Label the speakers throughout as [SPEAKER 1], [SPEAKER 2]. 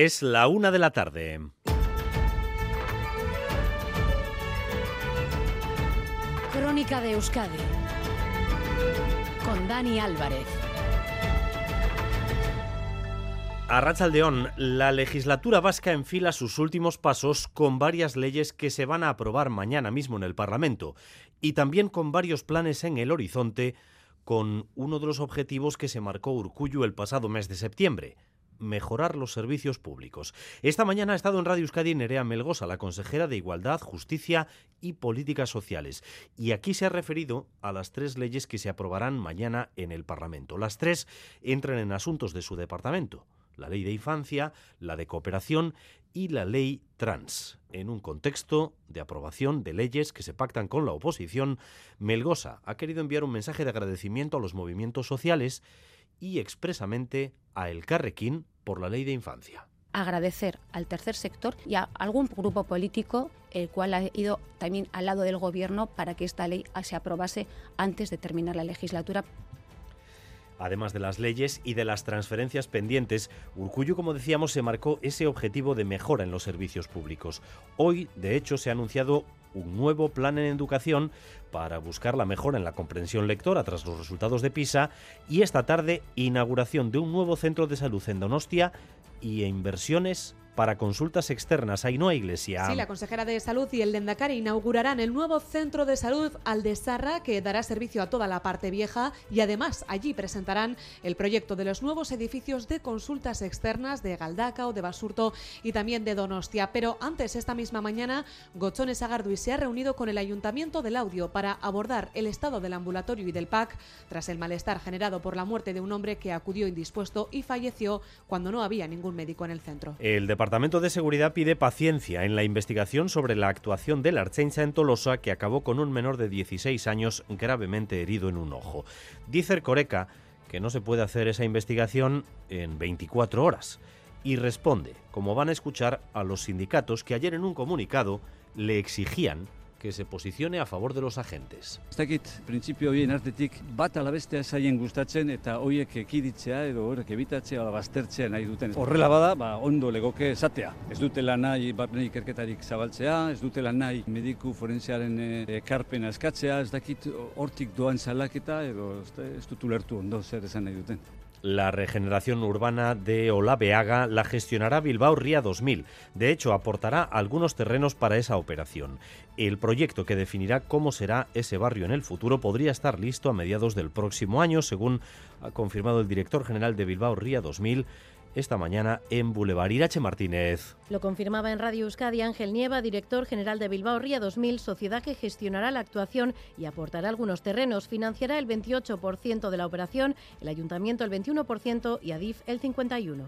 [SPEAKER 1] Es la una de la tarde.
[SPEAKER 2] Crónica de Euskadi con Dani Álvarez.
[SPEAKER 1] A Rachaldeón, la legislatura vasca enfila sus últimos pasos con varias leyes que se van a aprobar mañana mismo en el Parlamento y también con varios planes en el horizonte con uno de los objetivos que se marcó Urcuyu el pasado mes de septiembre, mejorar los servicios públicos. Esta mañana ha estado en Radio Euskadi Nerea Melgosa, la consejera de Igualdad, Justicia y Políticas Sociales. Y aquí se ha referido a las tres leyes que se aprobarán mañana en el Parlamento. Las tres entran en asuntos de su departamento. La ley de infancia, la de cooperación y la ley trans. En un contexto de aprobación de leyes que se pactan con la oposición, Melgosa ha querido enviar un mensaje de agradecimiento a los movimientos sociales y expresamente a El Carrequín por la ley de infancia
[SPEAKER 3] agradecer al tercer sector y a algún grupo político el cual ha ido también al lado del gobierno para que esta ley se aprobase antes de terminar la legislatura.
[SPEAKER 1] Además de las leyes y de las transferencias pendientes, Urcuyo, como decíamos, se marcó ese objetivo de mejora en los servicios públicos. Hoy, de hecho, se ha anunciado un nuevo plan en educación para buscar la mejora en la comprensión lectora tras los resultados de PISA y esta tarde inauguración de un nuevo centro de salud en Donostia y inversiones para consultas externas. Ainhoa Iglesia.
[SPEAKER 4] Sí, la consejera de Salud y el Lendakari inaugurarán el nuevo centro de salud Aldesarra que dará servicio a toda la parte vieja y además allí presentarán el proyecto de los nuevos edificios de consultas externas de Galdacao, de Basurto y también de Donostia. Pero antes, esta misma mañana, Gochones Agardui se ha reunido con el Ayuntamiento del Audio para abordar el estado del ambulatorio y del PAC tras el malestar generado por la muerte de un hombre que acudió indispuesto y falleció cuando no había ningún médico en el centro.
[SPEAKER 1] El Departamento de Seguridad pide paciencia en la investigación sobre la actuación del Archencha en Tolosa que acabó con un menor de 16 años gravemente herido en un ojo. Dice el Coreca que no se puede hacer esa investigación en 24 horas y responde, como van a escuchar, a los sindicatos que ayer en un comunicado le exigían que se posicione a favor de los agentes.
[SPEAKER 5] Ez dakit, printzipio horien artetik bat alabestea zaien gustatzen eta hoiek ekiditzea edo horrek ebitatzea ala baztertzea nahi duten. Horrela bada, ba, ondo legoke esatea. Ez dutela nahi barne ikerketarik zabaltzea, ez dutela nahi mediku forensearen ekarpena eskatzea, ez dakit hortik doan salaketa edo ez dut ulertu ondo zer esan nahi duten.
[SPEAKER 1] La regeneración urbana de Olabeaga la gestionará Bilbao Ría 2000. De hecho, aportará algunos terrenos para esa operación. El proyecto que definirá cómo será ese barrio en el futuro podría estar listo a mediados del próximo año, según ha confirmado el director general de Bilbao Ría 2000 esta mañana en Boulevard Irache Martínez.
[SPEAKER 6] Lo confirmaba en Radio Euskadi Ángel Nieva, director general de Bilbao Ría 2000, sociedad que gestionará la actuación y aportará algunos terrenos. Financiará el 28% de la operación, el ayuntamiento el 21% y Adif el 51%.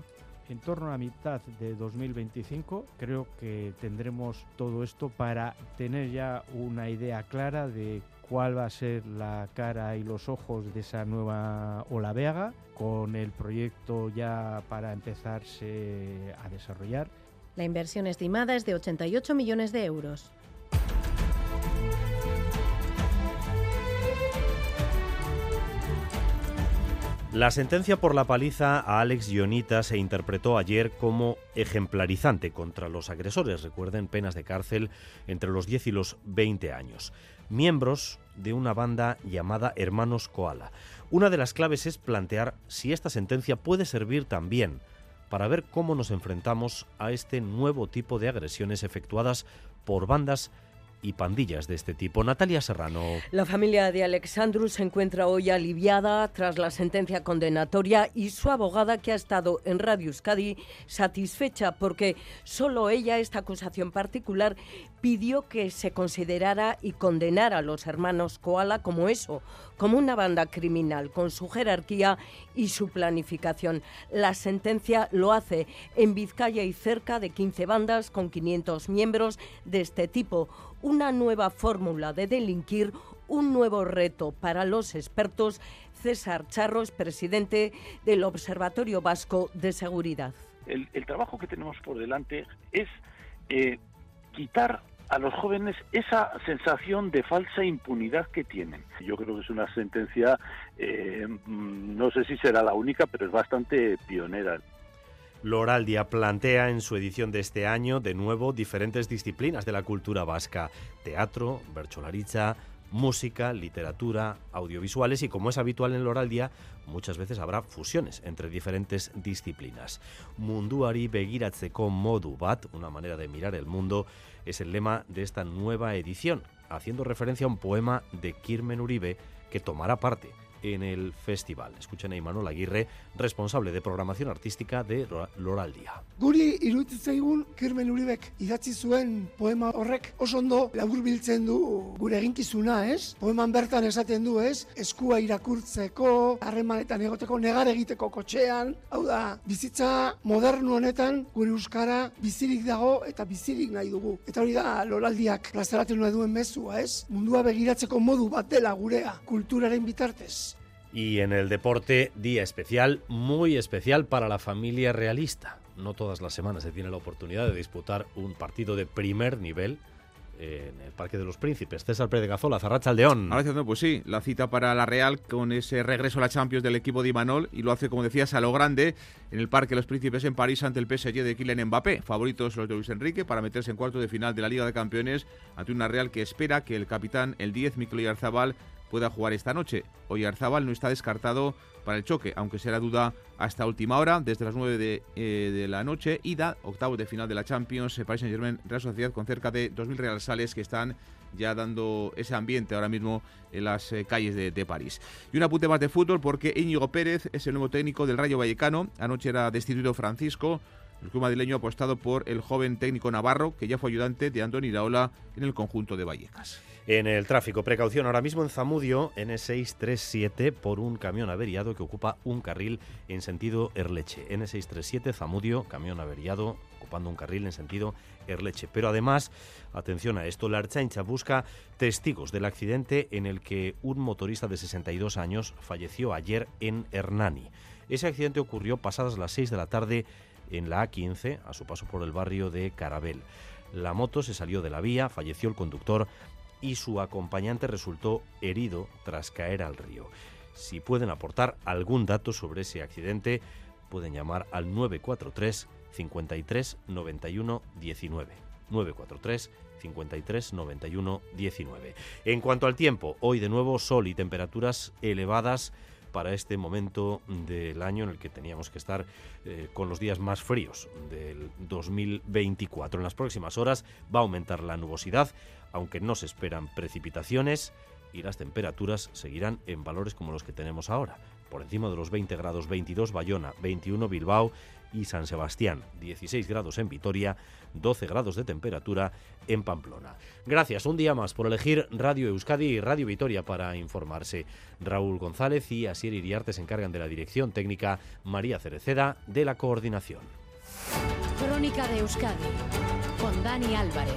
[SPEAKER 7] En torno a la mitad de 2025 creo que tendremos todo esto para tener ya una idea clara de cuál va a ser la cara y los ojos de esa nueva Olaveaga, con el proyecto ya para empezarse a desarrollar.
[SPEAKER 6] La inversión estimada es de 88 millones de euros.
[SPEAKER 1] La sentencia por la paliza a Alex Ionita se interpretó ayer como ejemplarizante contra los agresores, recuerden penas de cárcel entre los 10 y los 20 años, miembros de una banda llamada Hermanos Koala. Una de las claves es plantear si esta sentencia puede servir también para ver cómo nos enfrentamos a este nuevo tipo de agresiones efectuadas por bandas y pandillas de este tipo. Natalia Serrano.
[SPEAKER 8] La familia de Alexandru se encuentra hoy aliviada tras la sentencia condenatoria y su abogada, que ha estado en Radio Euskadi, satisfecha porque solo ella, esta acusación particular, pidió que se considerara y condenara a los hermanos Koala como eso, como una banda criminal, con su jerarquía y su planificación. La sentencia lo hace en Vizcaya y cerca de 15 bandas con 500 miembros de este tipo una nueva fórmula de delinquir, un nuevo reto para los expertos. César Charros, presidente del Observatorio Vasco de Seguridad.
[SPEAKER 9] El, trabajo que tenemos por delante es eh, quitar a los jóvenes esa sensación de falsa impunidad que tienen. Yo creo que es una sentencia, eh, no sé si será la única, pero es bastante pionera.
[SPEAKER 1] Loraldia plantea en su edición de este año de nuevo diferentes disciplinas de la cultura vasca, teatro, bercholariza, música, literatura, audiovisuales y como es habitual en Loraldia, muchas veces habrá fusiones entre diferentes disciplinas. Munduari begiratzeko modu bat, una manera de mirar el mundo, es el lema de esta nueva edición, haciendo referencia a un poema de Kirmen Uribe que tomará parte en el festival. Escuchen a Imanol Aguirre, responsable de programación artística de Loraldia.
[SPEAKER 10] Guri iruditzaigun Kirmen Uribek idatzi zuen poema horrek oso ondo laburbiltzen du gure eginkizuna, ez? Poeman bertan esaten du, ez? Eskua irakurtzeko, harremanetan egoteko, negar egiteko kotxean, hau da, bizitza modernu honetan gure euskara bizirik dago eta bizirik nahi dugu. Eta hori da Loraldiak plazaratzen duen mezua, ez? Mundua begiratzeko modu bat dela gurea, kulturaren bitartez.
[SPEAKER 1] Y en el deporte, día especial, muy especial para la familia realista. No todas las semanas se tiene la oportunidad de disputar un partido de primer nivel en el Parque de los Príncipes. César Pérez Gazola, Zarracha Aldeón.
[SPEAKER 11] Pues sí, la cita para la Real con ese regreso a la Champions del equipo de Imanol y lo hace, como decías, a lo grande en el Parque de los Príncipes en París ante el PSG de Kylian Mbappé. Favoritos los de Luis Enrique para meterse en cuarto de final de la Liga de Campeones ante una Real que espera que el capitán, el 10, Mikel Arzabal, pueda jugar esta noche. Hoy Arzabal no está descartado para el choque, aunque será duda hasta última hora, desde las 9 de, eh, de la noche, ida, octavos de final de la Champions, eh, Paris Saint-Germain, Real Sociedad, con cerca de 2.000 Real Sales que están ya dando ese ambiente ahora mismo en las eh, calles de, de, París. Y un apunte más de fútbol porque Íñigo Pérez es el nuevo técnico del Rayo Vallecano. Anoche era destituido Francisco. El club madrileño ha apostado por el joven técnico navarro, que ya fue ayudante de Andoni Iraola en el conjunto de Vallecas.
[SPEAKER 1] En el tráfico, precaución ahora mismo en Zamudio, N637, por un camión averiado que ocupa un carril en sentido Erleche. N637, Zamudio, camión averiado ocupando un carril en sentido Erleche. Pero además, atención a esto, la Archaincha busca testigos del accidente en el que un motorista de 62 años falleció ayer en Hernani. Ese accidente ocurrió pasadas las 6 de la tarde en la A15, a su paso por el barrio de Carabel. La moto se salió de la vía, falleció el conductor y su acompañante resultó herido tras caer al río. Si pueden aportar algún dato sobre ese accidente, pueden llamar al 943 53 91 19. 943 53 91 19. En cuanto al tiempo, hoy de nuevo sol y temperaturas elevadas para este momento del año en el que teníamos que estar eh, con los días más fríos del 2024. En las próximas horas va a aumentar la nubosidad, aunque no se esperan precipitaciones y las temperaturas seguirán en valores como los que tenemos ahora. Por encima de los 20 grados 22 Bayona, 21 Bilbao y San Sebastián, 16 grados en Vitoria, 12 grados de temperatura en Pamplona. Gracias un día más por elegir Radio Euskadi y Radio Vitoria para informarse. Raúl González y Asier Iriarte se encargan de la dirección técnica, María Cereceda de la coordinación.
[SPEAKER 2] Crónica de Euskadi con Dani Álvarez.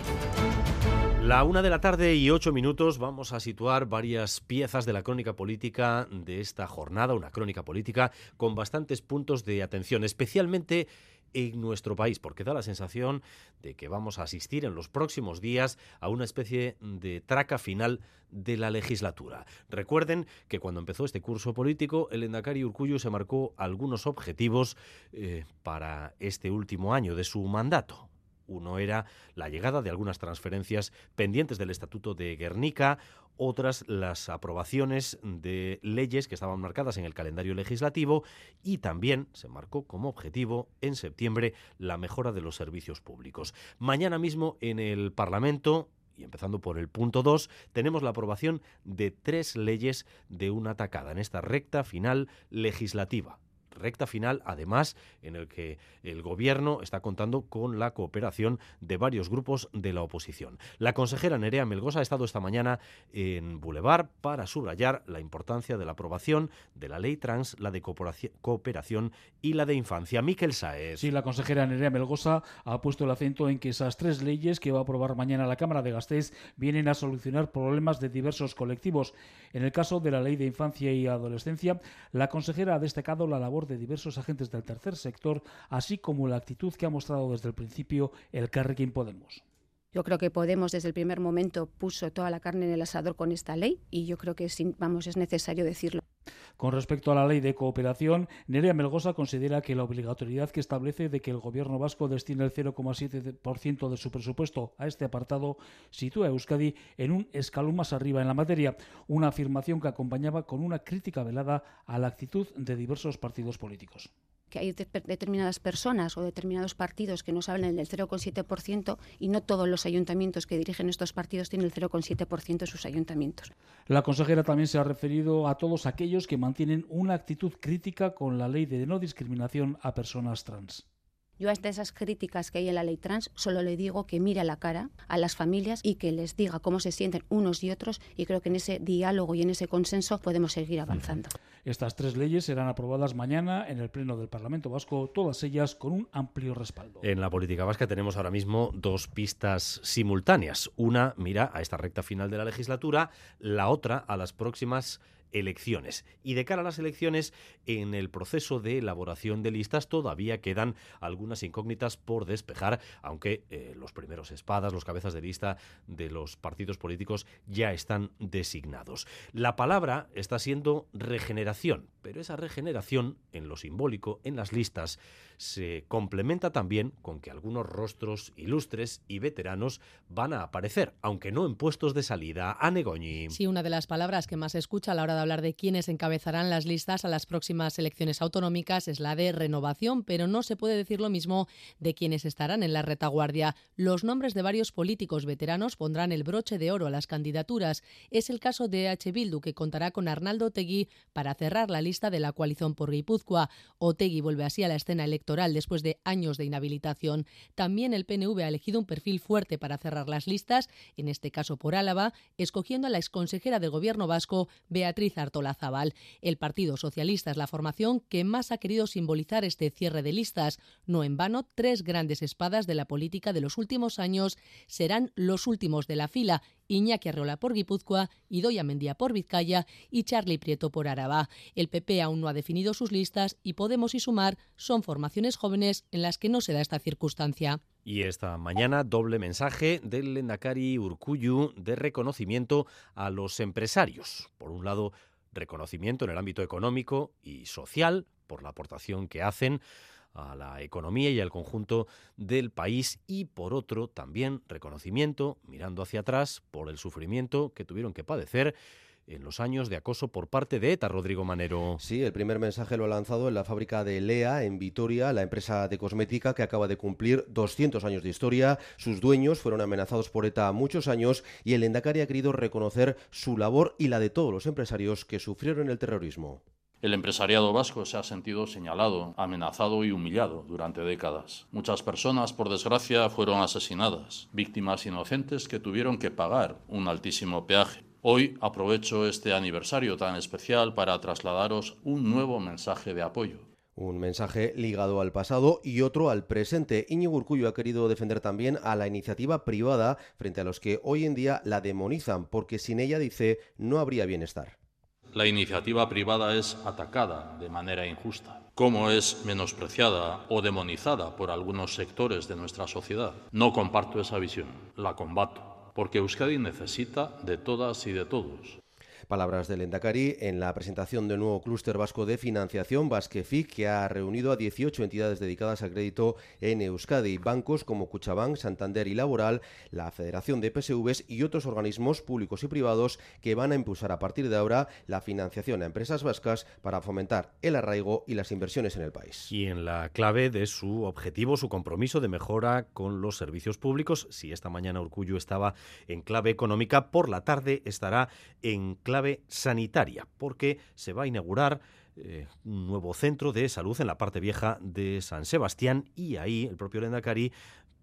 [SPEAKER 1] La una de la tarde y ocho minutos vamos a situar varias piezas de la crónica política de esta jornada, una crónica política con bastantes puntos de atención, especialmente en nuestro país, porque da la sensación de que vamos a asistir en los próximos días a una especie de traca final de la legislatura. Recuerden que cuando empezó este curso político, el Endacari Urcuyo se marcó algunos objetivos eh, para este último año de su mandato. Uno era la llegada de algunas transferencias pendientes del Estatuto de Guernica, otras las aprobaciones de leyes que estaban marcadas en el calendario legislativo y también se marcó como objetivo en septiembre la mejora de los servicios públicos. Mañana mismo en el Parlamento y empezando por el punto 2, tenemos la aprobación de tres leyes de una tacada en esta recta final legislativa recta final, además, en el que el Gobierno está contando con la cooperación de varios grupos de la oposición. La consejera Nerea Melgosa ha estado esta mañana en Boulevard para subrayar la importancia de la aprobación de la ley trans, la de cooperación y la de infancia. Miquel Saez.
[SPEAKER 12] Sí, la consejera Nerea Melgosa ha puesto el acento en que esas tres leyes que va a aprobar mañana la Cámara de Gasteiz vienen a solucionar problemas de diversos colectivos. En el caso de la ley de infancia y adolescencia, la consejera ha destacado la labor de diversos agentes del tercer sector, así como la actitud que ha mostrado desde el principio el Carrequín Podemos.
[SPEAKER 3] Yo creo que Podemos desde el primer momento puso toda la carne en el asador con esta ley y yo creo que vamos es necesario decirlo.
[SPEAKER 12] Con respecto a la ley de cooperación, Nerea Melgosa considera que la obligatoriedad que establece de que el gobierno vasco destine el 0,7% de su presupuesto a este apartado sitúa a Euskadi en un escalón más arriba en la materia, una afirmación que acompañaba con una crítica velada a la actitud de diversos partidos políticos
[SPEAKER 3] que hay determinadas personas o determinados partidos que no hablan del 0,7% y no todos los ayuntamientos que dirigen estos partidos tienen el 0,7% de sus ayuntamientos.
[SPEAKER 12] La consejera también se ha referido a todos aquellos que mantienen una actitud crítica con la ley de no discriminación a personas trans.
[SPEAKER 3] Yo a esas críticas que hay en la ley trans solo le digo que mire a la cara a las familias y que les diga cómo se sienten unos y otros y creo que en ese diálogo y en ese consenso podemos seguir avanzando.
[SPEAKER 12] Estas tres leyes serán aprobadas mañana en el Pleno del Parlamento Vasco, todas ellas con un amplio respaldo.
[SPEAKER 1] En la política vasca tenemos ahora mismo dos pistas simultáneas. Una mira a esta recta final de la legislatura, la otra a las próximas elecciones. Y de cara a las elecciones, en el proceso de elaboración de listas todavía quedan algunas incógnitas por despejar, aunque eh, los primeros espadas, los cabezas de lista de los partidos políticos ya están designados. La palabra está siendo regeneración, pero esa regeneración en lo simbólico, en las listas, se complementa también con que algunos rostros ilustres y veteranos van a aparecer, aunque no en puestos de salida. A.
[SPEAKER 13] Sí, una de las palabras que más se escucha a la hora de hablar de quiénes encabezarán las listas a las próximas elecciones autonómicas es la de renovación, pero no se puede decir lo mismo de quienes estarán en la retaguardia. Los nombres de varios políticos veteranos pondrán el broche de oro a las candidaturas. Es el caso de H. Bildu, que contará con Arnaldo Tegui para cerrar la lista de la coalición por Guipúzcoa. Otegui vuelve así a la escena electoral después de años de inhabilitación. También el PNV ha elegido un perfil fuerte para cerrar las listas, en este caso por Álava, escogiendo a la exconsejera del Gobierno vasco, Beatriz Artola Zabal. El Partido Socialista es la formación que más ha querido simbolizar este cierre de listas. No en vano, tres grandes espadas de la política de los últimos años serán los últimos de la fila Iñaki Arreola por Guipúzcoa, Idoia Mendía por Vizcaya y Charlie Prieto por Araba. El PP aún no ha definido sus listas y Podemos y Sumar son formaciones jóvenes en las que no se da esta circunstancia.
[SPEAKER 1] Y esta mañana doble mensaje del Lendakari Urcuyu de reconocimiento a los empresarios. Por un lado, reconocimiento en el ámbito económico y social por la aportación que hacen a la economía y al conjunto del país y por otro también reconocimiento, mirando hacia atrás, por el sufrimiento que tuvieron que padecer en los años de acoso por parte de ETA, Rodrigo Manero.
[SPEAKER 14] Sí, el primer mensaje lo ha lanzado en la fábrica de Lea, en Vitoria, la empresa de cosmética que acaba de cumplir 200 años de historia. Sus dueños fueron amenazados por ETA muchos años y el Endacari ha querido reconocer su labor y la de todos los empresarios que sufrieron el terrorismo.
[SPEAKER 15] El empresariado vasco se ha sentido señalado, amenazado y humillado durante décadas. Muchas personas, por desgracia, fueron asesinadas, víctimas inocentes que tuvieron que pagar un altísimo peaje. Hoy aprovecho este aniversario tan especial para trasladaros un nuevo mensaje de apoyo.
[SPEAKER 14] Un mensaje ligado al pasado y otro al presente. Íñigo Urcullo ha querido defender también a la iniciativa privada frente a los que hoy en día la demonizan porque sin ella, dice, no habría bienestar
[SPEAKER 15] la iniciativa privada es atacada de manera injusta, como es menospreciada o demonizada por algunos sectores de nuestra sociedad. No comparto esa visión, la combato, porque Euskadi necesita de todas y de todos.
[SPEAKER 14] Palabras del Endacari en la presentación del nuevo clúster vasco de financiación, Basquefic, que ha reunido a 18 entidades dedicadas al crédito en Euskadi, bancos como Cuchabank, Santander y Laboral, la Federación de PSVs y otros organismos públicos y privados que van a impulsar a partir de ahora la financiación a empresas vascas para fomentar el arraigo y las inversiones en el país.
[SPEAKER 1] Y en la clave de su objetivo, su compromiso de mejora con los servicios públicos, si esta mañana Urcullo estaba en clave económica, por la tarde estará en clave sanitaria, porque se va a inaugurar eh, un nuevo centro de salud en la parte vieja de San Sebastián y ahí el propio Lendakari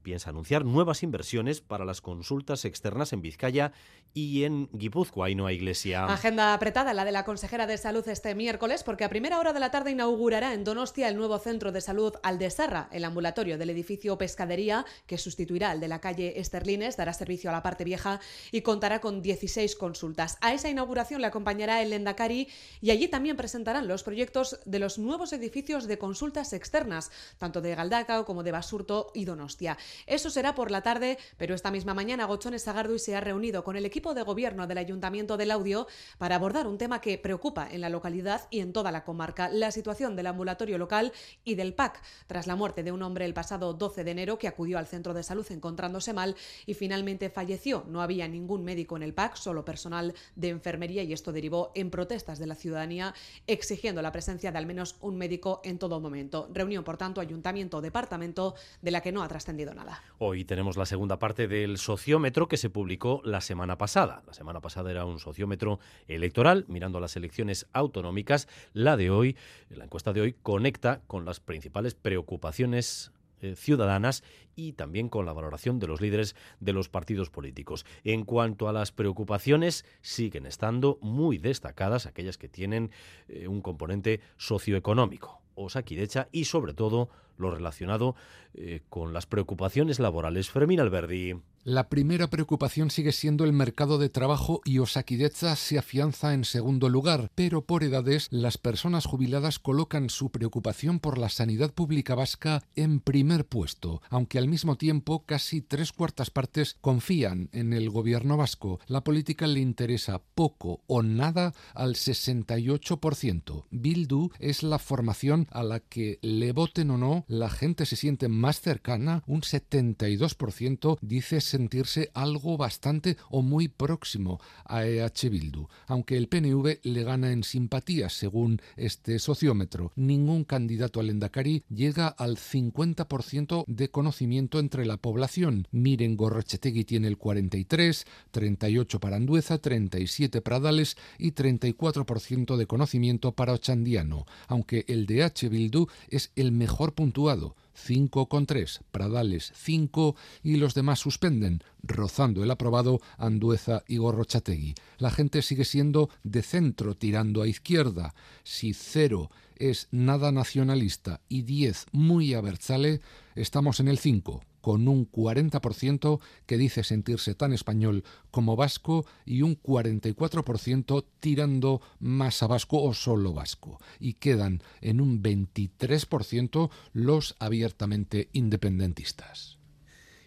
[SPEAKER 1] piensa anunciar nuevas inversiones para las consultas externas en Vizcaya y en Guipúzcoa hay iglesia.
[SPEAKER 4] Agenda apretada la de la consejera de salud este miércoles porque a primera hora de la tarde inaugurará en Donostia el nuevo centro de salud Aldesarra, el ambulatorio del edificio Pescadería que sustituirá al de la calle Esterlines, dará servicio a la parte vieja y contará con 16 consultas. A esa inauguración le acompañará el Lendakari y allí también presentarán los proyectos de los nuevos edificios de consultas externas, tanto de Galdacao como de Basurto y Donostia. Eso será por la tarde, pero esta misma mañana Gochones Sagarduy se ha reunido con el equipo de gobierno del Ayuntamiento del Audio para abordar un tema que preocupa en la localidad y en toda la comarca, la situación del ambulatorio local y del PAC, tras la muerte de un hombre el pasado 12 de enero que acudió al centro de salud encontrándose mal y finalmente falleció. No había ningún médico en el PAC, solo personal de enfermería y esto derivó en protestas de la ciudadanía exigiendo la presencia de al menos un médico en todo momento. Reunión, por tanto, ayuntamiento-departamento de la que no ha trascendido nada.
[SPEAKER 1] Hoy tenemos la segunda parte del sociómetro que se publicó la semana pasada. La semana pasada era un sociómetro electoral mirando las elecciones autonómicas. La de hoy, la encuesta de hoy, conecta con las principales preocupaciones eh, ciudadanas y también con la valoración de los líderes de los partidos políticos. En cuanto a las preocupaciones, siguen estando muy destacadas aquellas que tienen eh, un componente socioeconómico, Osakidecha y sobre todo lo relacionado eh, con las preocupaciones laborales. Fermín Alberdi.
[SPEAKER 16] La primera preocupación sigue siendo el mercado de trabajo y Osakideza se afianza en segundo lugar, pero por edades las personas jubiladas colocan su preocupación por la sanidad pública vasca en primer puesto, aunque al mismo tiempo casi tres cuartas partes confían en el gobierno vasco. La política le interesa poco o nada al 68%. Bildu es la formación a la que le voten o no la gente se siente más cercana, un 72% dice sentirse algo bastante o muy próximo a EH Bildu, aunque el PNV le gana en simpatía según este sociómetro. Ningún candidato al Endacari llega al 50% de conocimiento entre la población. Miren Gorrochetegui tiene el 43, 38 para Andueza, 37 para Dales y 34% de conocimiento para Ochandiano, aunque el de H. Bildu es el mejor puntuado, 5,3, Pradales 5 y los demás suspenden, rozando el aprobado Andueza y Gorrochategui. La gente sigue siendo de centro tirando a izquierda. Si 0 es nada nacionalista y 10 muy abertzale, estamos en el 5 con un 40% que dice sentirse tan español como vasco y un 44% tirando más a vasco o solo vasco. Y quedan en un 23% los abiertamente independentistas.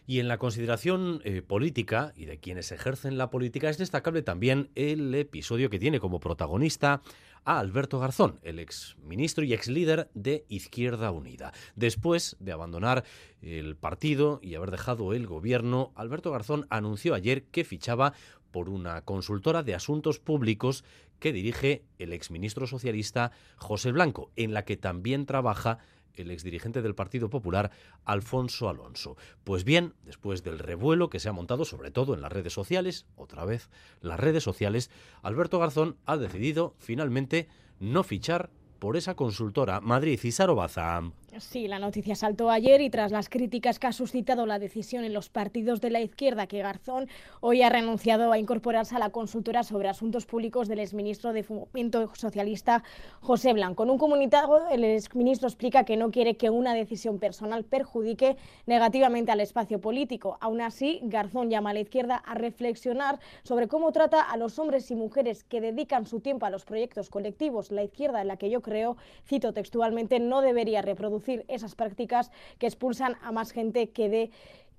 [SPEAKER 1] Y en la consideración eh, política y de quienes ejercen la política es destacable también el episodio que tiene como protagonista a Alberto Garzón, el ex ministro y ex líder de Izquierda Unida. Después de abandonar el partido y haber dejado el gobierno, Alberto Garzón anunció ayer que fichaba por una consultora de asuntos públicos que dirige el exministro socialista José Blanco, en la que también trabaja el exdirigente del Partido Popular, Alfonso Alonso. Pues bien, después del revuelo que se ha montado, sobre todo en las redes sociales, otra vez las redes sociales, Alberto Garzón ha decidido finalmente no fichar por esa consultora Madrid y Sarobaza.
[SPEAKER 17] Sí, la noticia saltó ayer y tras las críticas que ha suscitado la decisión en los partidos de la izquierda que Garzón hoy ha renunciado a incorporarse a la consultora sobre asuntos públicos del exministro de Fomento Socialista José Blanco. En un comunicado, el exministro explica que no quiere que una decisión personal perjudique negativamente al espacio político. Aún así, Garzón llama a la izquierda a reflexionar sobre cómo trata a los hombres y mujeres que dedican su tiempo a los proyectos colectivos. La izquierda en la que yo creo, cito textualmente, no debería reproducir esas prácticas que expulsan a más gente que de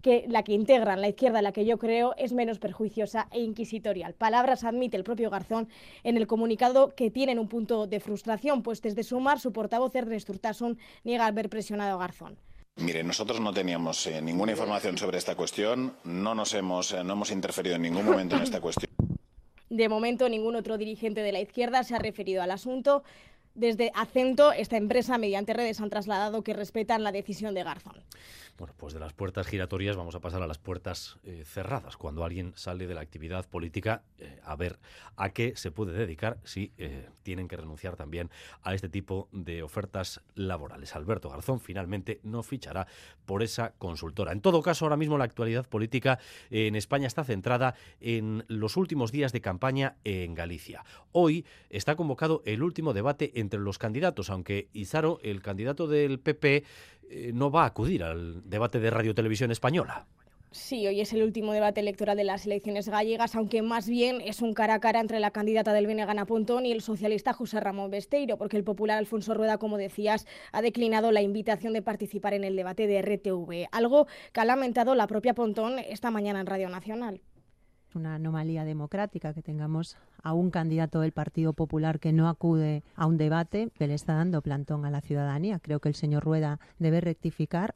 [SPEAKER 17] que la que integran la izquierda, la que yo creo, es menos perjuiciosa e inquisitorial. Palabras admite el propio Garzón en el comunicado que tienen un punto de frustración, pues desde Sumar su portavoz Ernest Urtasun niega haber presionado a Garzón.
[SPEAKER 18] Mire, nosotros no teníamos eh, ninguna información sobre esta cuestión, no nos hemos, eh, no hemos interferido en ningún momento en esta cuestión.
[SPEAKER 17] De momento, ningún otro dirigente de la izquierda se ha referido al asunto. Desde Acento, esta empresa, mediante redes, han trasladado que respetan la decisión de Garzón.
[SPEAKER 1] Bueno, pues de las puertas giratorias vamos a pasar a las puertas eh, cerradas. Cuando alguien sale de la actividad política, eh, a ver a qué se puede dedicar si eh, tienen que renunciar también a este tipo de ofertas laborales. Alberto Garzón finalmente no fichará por esa consultora. En todo caso, ahora mismo la actualidad política en España está centrada en los últimos días de campaña en Galicia. Hoy está convocado el último debate entre los candidatos, aunque Izaro, el candidato del PP, eh, no va a acudir al debate de Radio Televisión Española.
[SPEAKER 17] Sí, hoy es el último debate electoral de las elecciones gallegas, aunque más bien es un cara a cara entre la candidata del BNG Ana Pontón y el socialista José Ramón Besteiro, porque el popular Alfonso Rueda, como decías, ha declinado la invitación de participar en el debate de RTV, algo que ha lamentado la propia Pontón esta mañana en Radio Nacional
[SPEAKER 19] una anomalía democrática que tengamos a un candidato del Partido Popular que no acude a un debate que le está dando plantón a la ciudadanía. Creo que el señor Rueda debe rectificar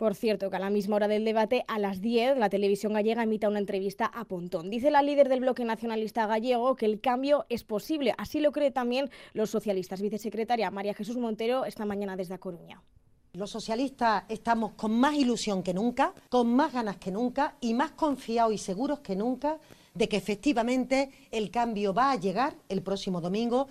[SPEAKER 17] por cierto, que a la misma hora del debate, a las 10, la televisión gallega emita una entrevista a Pontón. Dice la líder del bloque nacionalista gallego que el cambio es posible. Así lo cree también los socialistas. Vicesecretaria María Jesús Montero esta mañana desde A Coruña.
[SPEAKER 20] Los socialistas estamos con más ilusión que nunca, con más ganas que nunca y más confiados y seguros que nunca de que efectivamente el cambio va a llegar el próximo domingo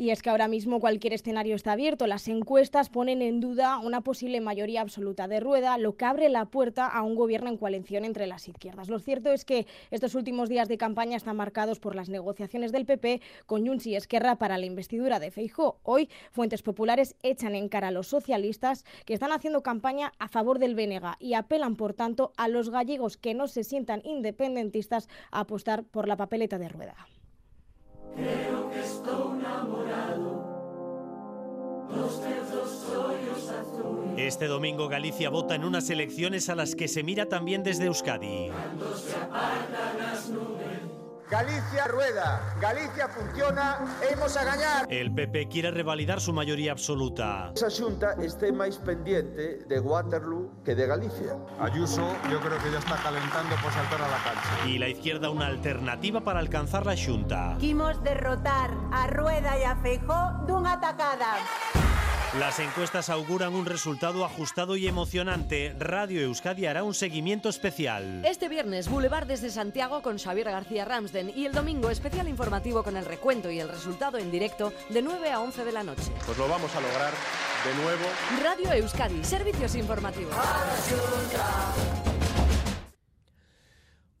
[SPEAKER 17] y es que ahora mismo cualquier escenario está abierto. Las encuestas ponen en duda una posible mayoría absoluta de rueda, lo que abre la puerta a un gobierno en coalición entre las izquierdas. Lo cierto es que estos últimos días de campaña están marcados por las negociaciones del PP con Junts y Esquerra para la investidura de Feijó. Hoy, fuentes populares echan en cara a los socialistas que están haciendo campaña a favor del Bénega y apelan, por tanto, a los gallegos que no se sientan independentistas a apostar por la papeleta de rueda.
[SPEAKER 1] Este domingo Galicia vota en unas elecciones a las que se mira también desde Euskadi.
[SPEAKER 21] Galicia rueda, Galicia funciona, hemos a gañar.
[SPEAKER 1] El PP quiere revalidar su mayoría absoluta.
[SPEAKER 21] Esa xunta esté máis pendiente de Waterloo que de Galicia.
[SPEAKER 22] Ayuso yo creo que ya está calentando por saltar a la cancha.
[SPEAKER 1] Y la izquierda una alternativa para alcanzar la xunta.
[SPEAKER 23] Quimos derrotar a Rueda e a Feijó dunha atacada.
[SPEAKER 1] Las encuestas auguran un resultado ajustado y emocionante. Radio Euskadi hará un seguimiento especial.
[SPEAKER 24] Este viernes, Boulevard desde Santiago con Xavier García Ramsden y el domingo, especial informativo con el recuento y el resultado en directo de 9 a 11 de la noche.
[SPEAKER 22] Pues lo vamos a lograr de nuevo.
[SPEAKER 24] Radio Euskadi, servicios informativos.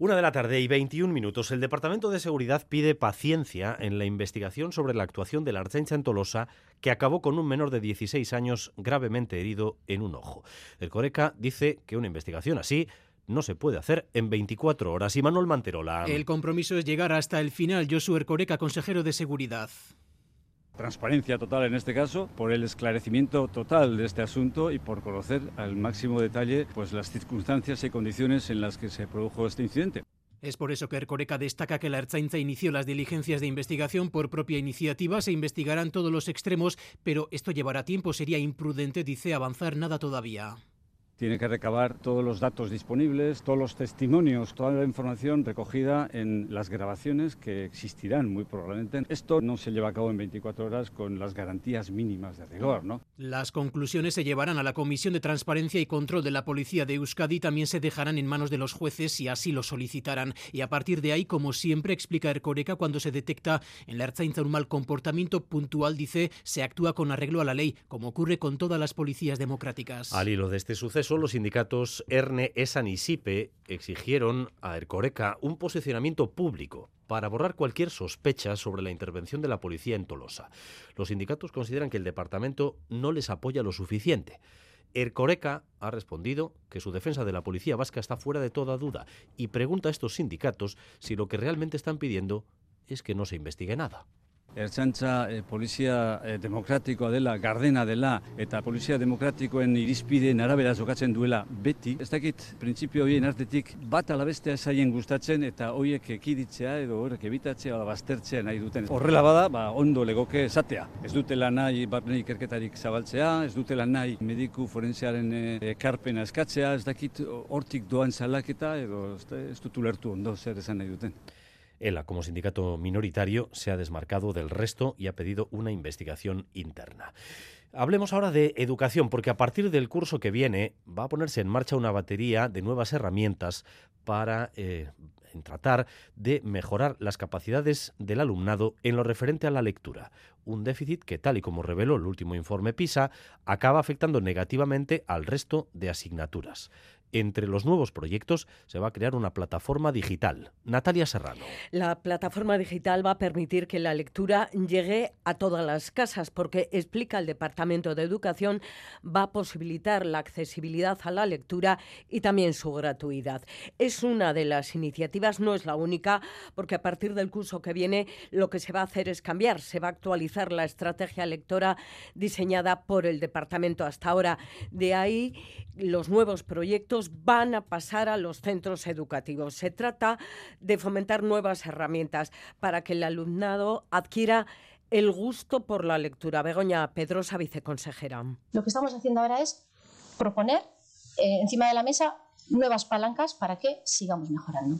[SPEAKER 1] Una de la tarde y 21 minutos. El Departamento de Seguridad pide paciencia en la investigación sobre la actuación de la Archencha en Tolosa, que acabó con un menor de 16 años gravemente herido en un ojo. El Coreca dice que una investigación así no se puede hacer en 24 horas. Y Manuel Manterola.
[SPEAKER 25] El compromiso es llegar hasta el final. Josué Coreca, consejero de Seguridad
[SPEAKER 5] transparencia total en este caso, por el esclarecimiento total de este asunto y por conocer al máximo detalle pues, las circunstancias y condiciones en las que se produjo este incidente.
[SPEAKER 25] Es por eso que Ercoreca destaca que la Ertzaintza inició las diligencias de investigación por propia iniciativa, se investigarán todos los extremos, pero esto llevará tiempo, sería imprudente, dice, avanzar nada todavía
[SPEAKER 5] tiene que recabar todos los datos disponibles, todos los testimonios, toda la información recogida en las grabaciones que existirán muy probablemente. Esto no se lleva a cabo en 24 horas con las garantías mínimas de rigor, ¿no?
[SPEAKER 25] Las conclusiones se llevarán a la Comisión de Transparencia y Control de la Policía de Euskadi, también se dejarán en manos de los jueces si así lo solicitarán. Y a partir de ahí, como siempre explica Ercoreca, cuando se detecta en la Ertzaintza un mal comportamiento puntual, dice, se actúa con arreglo a la ley, como ocurre con todas las policías democráticas.
[SPEAKER 1] Al hilo de este suceso, los sindicatos ERNE, ESAN y SIPE exigieron a Ercoreca un posicionamiento público para borrar cualquier sospecha sobre la intervención de la policía en Tolosa. Los sindicatos consideran que el departamento no les apoya lo suficiente. Ercoreca ha respondido que su defensa de la policía vasca está fuera de toda duda y pregunta a estos sindicatos si lo que realmente están pidiendo es que no se investigue nada.
[SPEAKER 5] Ertzaintza e, polizia e, demokratikoa dela, gardena dela, eta polizia demokratikoen irizpideen arabera jokatzen duela beti. Ez dakit, printzipio horien artetik bat alabestea zaien gustatzen eta horiek ekiditzea edo horrek ebitatzea ala baztertzea nahi duten. Horrela bada, ba, ondo legoke esatea. Ez dutela nahi bat ikerketarik zabaltzea, ez dutela nahi mediku forensearen ekarpena eskatzea, ez dakit hortik doan salaketa edo ez dut ulertu ondo zer esan nahi duten.
[SPEAKER 1] ELA, como sindicato minoritario, se ha desmarcado del resto y ha pedido una investigación interna. Hablemos ahora de educación, porque a partir del curso que viene va a ponerse en marcha una batería de nuevas herramientas para eh, tratar de mejorar las capacidades del alumnado en lo referente a la lectura. Un déficit que, tal y como reveló el último informe PISA, acaba afectando negativamente al resto de asignaturas. Entre los nuevos proyectos se va a crear una plataforma digital. Natalia Serrano.
[SPEAKER 8] La plataforma digital va a permitir que la lectura llegue a todas las casas porque, explica el Departamento de Educación, va a posibilitar la accesibilidad a la lectura y también su gratuidad. Es una de las iniciativas, no es la única, porque a partir del curso que viene lo que se va a hacer es cambiar, se va a actualizar la estrategia lectora diseñada por el Departamento hasta ahora. De ahí los nuevos proyectos van a pasar a los centros educativos. Se trata de fomentar nuevas herramientas para que el alumnado adquiera el gusto por la lectura. Begoña Pedrosa, viceconsejera.
[SPEAKER 26] Lo que estamos haciendo ahora es proponer eh, encima de la mesa nuevas palancas para que sigamos mejorando.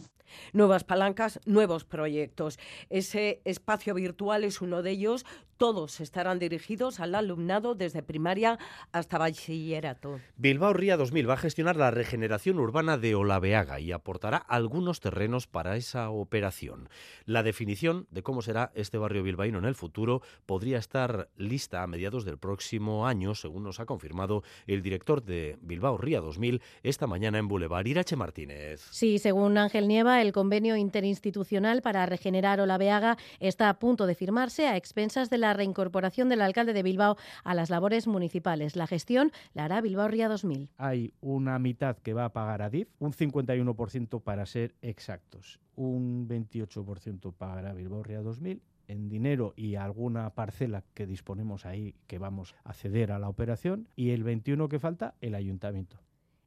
[SPEAKER 8] Nuevas palancas, nuevos proyectos. Ese espacio virtual es uno de ellos. Todos estarán dirigidos al alumnado desde primaria hasta bachillerato.
[SPEAKER 1] Bilbao Ría 2000 va a gestionar la regeneración urbana de Olaveaga y aportará algunos terrenos para esa operación. La definición de cómo será este barrio bilbaíno en el futuro podría estar lista a mediados del próximo año, según nos ha confirmado el director de Bilbao Ría 2000 esta mañana en Boulevard Irache Martínez.
[SPEAKER 6] Sí, según Ángel Nieva, el convenio interinstitucional para regenerar Olaveaga está a punto de firmarse a expensas de la reincorporación del alcalde de Bilbao a las labores municipales. La gestión la hará Bilbao Ría 2000.
[SPEAKER 7] Hay una mitad que va a pagar a DIF, un 51% para ser exactos, un 28% pagará Bilbao Ría 2000 en dinero y alguna parcela que disponemos ahí que vamos a ceder a la operación y el 21 que falta el ayuntamiento.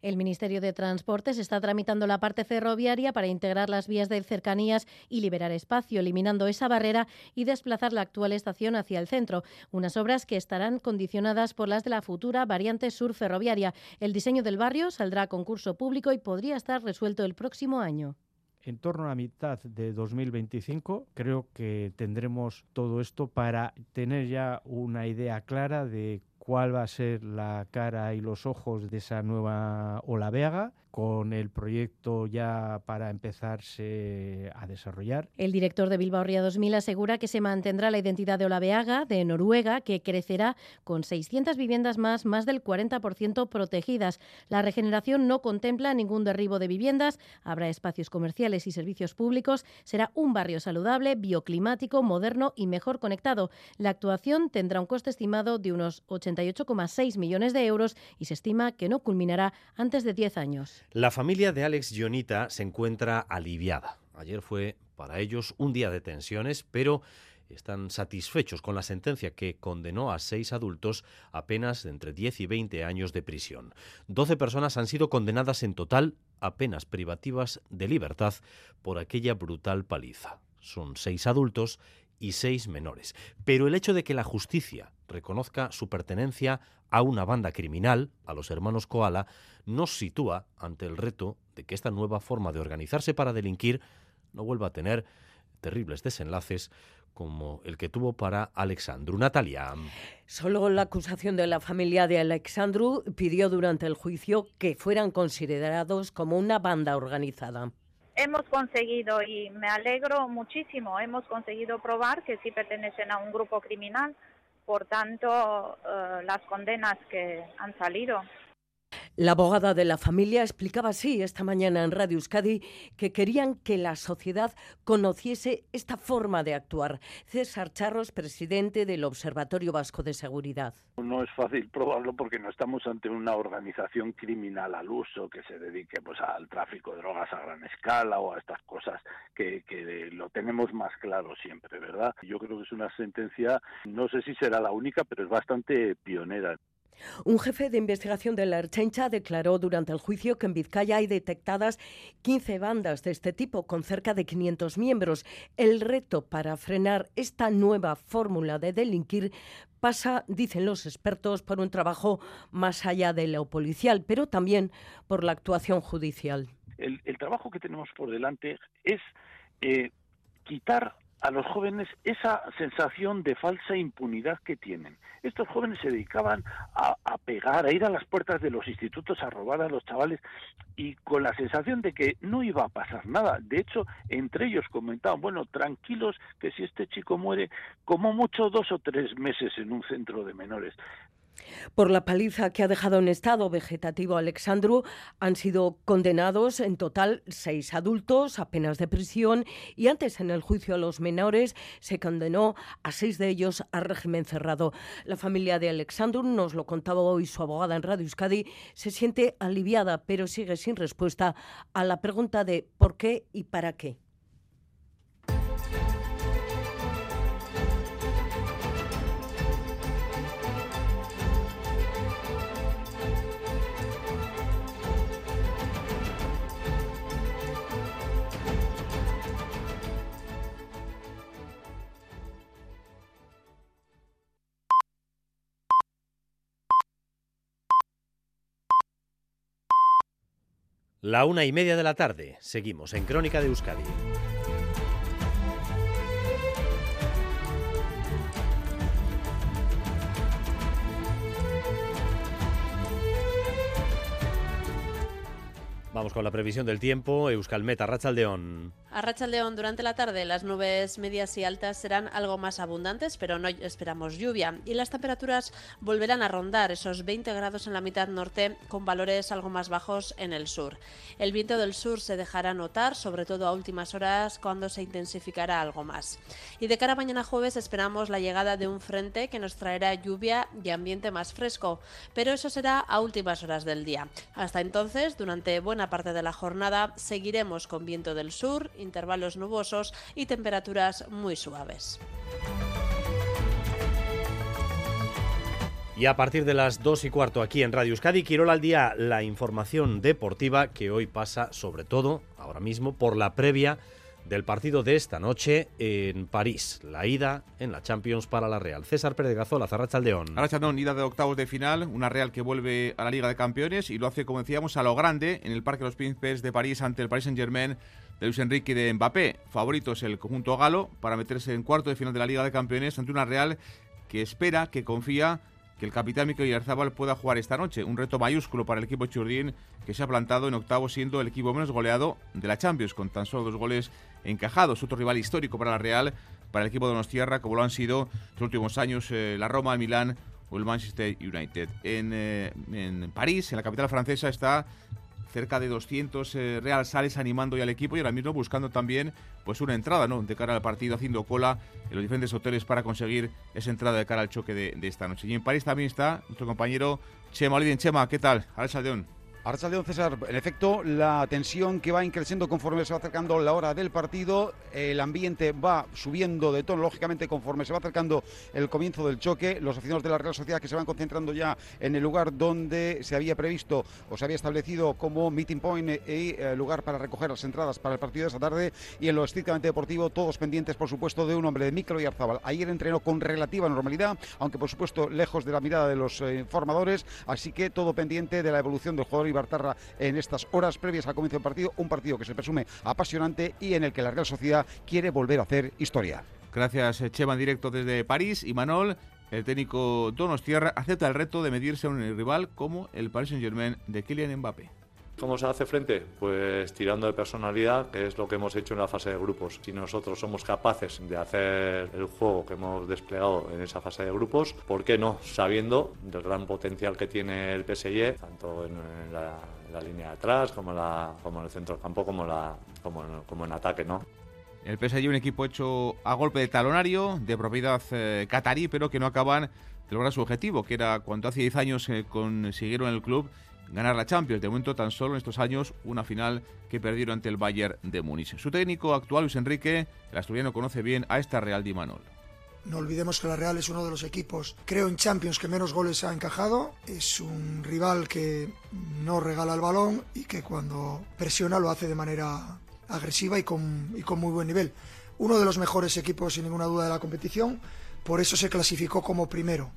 [SPEAKER 6] El Ministerio de Transportes está tramitando la parte ferroviaria para integrar las vías de cercanías y liberar espacio, eliminando esa barrera y desplazar la actual estación hacia el centro. Unas obras que estarán condicionadas por las de la futura variante sur ferroviaria. El diseño del barrio saldrá a concurso público y podría estar resuelto el próximo año
[SPEAKER 7] en torno a mitad de 2025 creo que tendremos todo esto para tener ya una idea clara de cuál va a ser la cara y los ojos de esa nueva Olaveaga con el proyecto ya para empezarse a desarrollar.
[SPEAKER 6] El director de Bilbao Ría 2000 asegura que se mantendrá la identidad de Olaveaga, de Noruega, que crecerá con 600 viviendas más, más del 40% protegidas. La regeneración no contempla ningún derribo de viviendas, habrá espacios comerciales y servicios públicos, será un barrio saludable, bioclimático, moderno y mejor conectado. La actuación tendrá un coste estimado de unos 88,6 millones de euros y se estima que no culminará antes de 10 años.
[SPEAKER 1] La familia de Alex Gionita se encuentra aliviada. Ayer fue para ellos un día de tensiones, pero están satisfechos con la sentencia que condenó a seis adultos a penas de entre 10 y 20 años de prisión. Doce personas han sido condenadas en total a penas privativas de libertad por aquella brutal paliza. Son seis adultos y seis menores. Pero el hecho de que la justicia reconozca su pertenencia a una banda criminal, a los hermanos Koala, nos sitúa ante el reto de que esta nueva forma de organizarse para delinquir no vuelva a tener terribles desenlaces como el que tuvo para Alexandru. Natalia.
[SPEAKER 8] Solo la acusación de la familia de Alexandru pidió durante el juicio que fueran considerados como una banda organizada.
[SPEAKER 27] Hemos conseguido, y me alegro muchísimo, hemos conseguido probar que sí pertenecen a un grupo criminal. Por tanto, eh, las condenas que han salido
[SPEAKER 8] la abogada de la familia explicaba así esta mañana en Radio Euskadi que querían que la sociedad conociese esta forma de actuar. César Charros, presidente del Observatorio Vasco de Seguridad.
[SPEAKER 28] No es fácil probarlo porque no estamos ante una organización criminal al uso que se dedique pues al tráfico de drogas a gran escala o a estas cosas que, que lo tenemos más claro siempre, ¿verdad? Yo creo que es una sentencia, no sé si será la única, pero es bastante pionera.
[SPEAKER 8] Un jefe de investigación de la Erchencha declaró durante el juicio que en Vizcaya hay detectadas 15 bandas de este tipo con cerca de 500 miembros. El reto para frenar esta nueva fórmula de delinquir pasa, dicen los expertos, por un trabajo más allá de lo policial, pero también por la actuación judicial.
[SPEAKER 28] El, trabajo que tenemos por delante es eh, quitar a los jóvenes esa sensación de falsa impunidad que tienen. Estos jóvenes se dedicaban a, pegar, a ir a las puertas de los institutos a robar a los chavales y con la sensación de que no iba a pasar nada. De hecho, entre ellos comentaban, bueno, tranquilos que si este chico muere, como mucho dos o tres meses en un centro de menores.
[SPEAKER 8] Por la paliza que ha dejado en estado vegetativo Alexandru han sido condenados en total seis adultos a penas de prisión y antes en el juicio a los menores se condenó a seis de ellos a régimen cerrado. La familia de Alexandru, nos lo contaba hoy su abogada en Radio Euskadi, se siente aliviada pero sigue sin respuesta a la pregunta de por qué y para qué.
[SPEAKER 1] La una y media de la tarde. Seguimos en Crónica de Euskadi. Vamos con la previsión del tiempo. Euskalmeta, Rachaldeón.
[SPEAKER 29] A Rachaldeón, durante la tarde las nubes medias y altas serán algo más abundantes, pero no esperamos lluvia. Y las temperaturas volverán a rondar esos 20 grados en la mitad norte, con valores algo más bajos en el sur. El viento del sur se dejará notar, sobre todo a últimas horas, cuando se intensificará algo más. Y de cara a mañana jueves esperamos la llegada de un frente que nos traerá lluvia y ambiente más fresco, pero eso será a últimas horas del día. Hasta entonces, durante buena parte de la jornada seguiremos con viento del sur, intervalos nubosos y temperaturas muy suaves.
[SPEAKER 1] Y a partir de las 2 y cuarto aquí en Radio Euskadi, quiero al día, la información deportiva que hoy pasa sobre todo, ahora mismo, por la previa del partido de esta noche en París, la ida en la Champions para la Real. César Pérez Gazola, Zarrachaldeón.
[SPEAKER 30] Zarrachaldeón, ida de octavos de final, una Real que vuelve a la Liga de Campeones y lo hace, como decíamos, a lo grande en el Parque de los Príncipes de París ante el Paris Saint-Germain de Luis Enrique de Mbappé. Favorito es el conjunto galo para meterse en cuarto de final de la Liga de Campeones ante una Real que espera, que confía que el capitán Mikel Yarzábal pueda jugar esta noche. Un reto mayúsculo para el equipo churdín que se ha plantado en octavo siendo el equipo menos goleado de la Champions, con tan solo dos goles encajados. Otro rival histórico para la Real, para el equipo de Donostierra, como lo han sido los últimos años eh, la Roma, el Milán o el Manchester United. Eh, en París, en la capital francesa, está cerca de 200 eh, Real Sales animando ya al equipo y ahora mismo buscando también pues una entrada ¿no? de cara al partido, haciendo cola en los diferentes hoteles para conseguir esa entrada de cara al choque de, esta noche. Y en París también está nuestro compañero Chema Oliden. Chema, ¿qué tal? Saldeón.
[SPEAKER 31] León César, en efecto, la tensión que va increciendo conforme se va acercando la hora del partido, el ambiente va subiendo de tono, lógicamente, conforme se va acercando el comienzo del choque, los aficionados de la Real Sociedad que se van concentrando ya en el lugar donde se había previsto o se había establecido como meeting point y eh, lugar para recoger las entradas para el partido de esta tarde, y en lo estrictamente deportivo, todos pendientes, por supuesto, de un hombre de Micro y Arzabal. Ayer entrenó con relativa normalidad, aunque por supuesto lejos de la mirada de los eh, formadores, así que todo pendiente de la evolución del jugador En estas horas previas al comienzo del partido, un partido que se presume apasionante y en el que la Real Sociedad quiere volver a hacer historia.
[SPEAKER 30] Gracias, Chema, directo desde París. Y Manol, el técnico Donostierra, acepta el reto de medirse a un rival como el Paris Saint-Germain de Kylian Mbappé.
[SPEAKER 32] ¿Cómo se hace frente? Pues tirando de personalidad, que es lo que hemos hecho en la fase de grupos. Si nosotros somos capaces de hacer el juego que hemos desplegado en esa fase de grupos, ¿por qué no? Sabiendo del gran potencial que tiene el PSG, tanto en, la, línea de atrás como en, el centro del campo, como, la, como, en, como en ataque, ¿no?
[SPEAKER 30] El PSG un equipo hecho a golpe de talonario, de propiedad eh, catarí, pero que no acaban de lograr su objetivo, que era cuando hace 10 años eh, consiguieron el club ganar la Champions. De momento, tan solo en estos años, una final que perdieron ante el Bayern de Múnich. Su técnico actual, Luis Enrique, el asturiano conoce bien a esta Real Di Manol.
[SPEAKER 33] No olvidemos que la Real es uno de los equipos, creo, en Champions que menos goles ha encajado. Es un rival que no regala el balón y que cuando presiona lo hace de manera agresiva y con, y con muy buen nivel. Uno de los mejores equipos, sin ninguna duda, de la competición. Por eso se clasificó como primero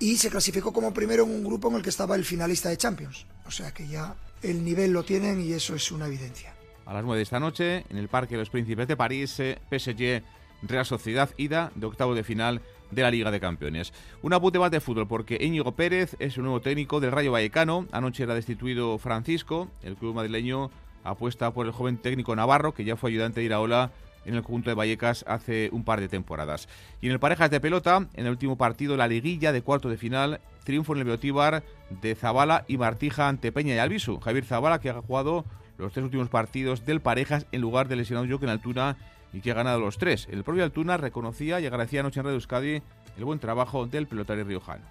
[SPEAKER 33] y se clasificó como primero en un grupo en el que estaba el finalista de Champions. O sea que ya el nivel lo tienen y eso es una evidencia.
[SPEAKER 30] A las 9 de esta noche, en el Parque de los Príncipes de París, eh, PSG Real Sociedad ida de octavo de final de la Liga de Campeones. Un apunte más de fútbol porque Íñigo Pérez es el nuevo técnico del Rayo Vallecano. Anoche era destituido Francisco. El club madrileño apuesta por el joven técnico Navarro, que ya fue ayudante de Iraola en el conjunto de Vallecas hace un par de temporadas. Y en el parejas de pelota, en el último partido, la liguilla de cuarto de final, triunfo en el Beotíbar de Zabala y Martija ante Peña y Albisu. Javier Zabala, que ha jugado los tres últimos partidos del parejas en lugar de lesionado Joaquín Altuna y que ha ganado los tres. El propio Altuna reconocía y agradecía anoche en Radio Euskadi el buen trabajo del pelotario riojano.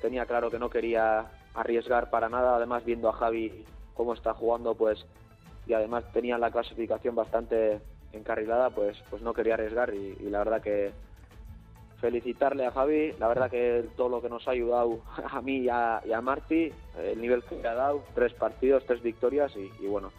[SPEAKER 34] Tenía claro que no quería arriesgar para nada, además viendo a Javi cómo está jugando, pues y además tenía la clasificación bastante encarrilada, pues pues no quería arriesgar y, la verdad que felicitarle a Javi, la verdad que todo lo que nos ha ayudado a mí y a, y Marti, el nivel que ha dado, tres partidos, tres victorias y, bueno,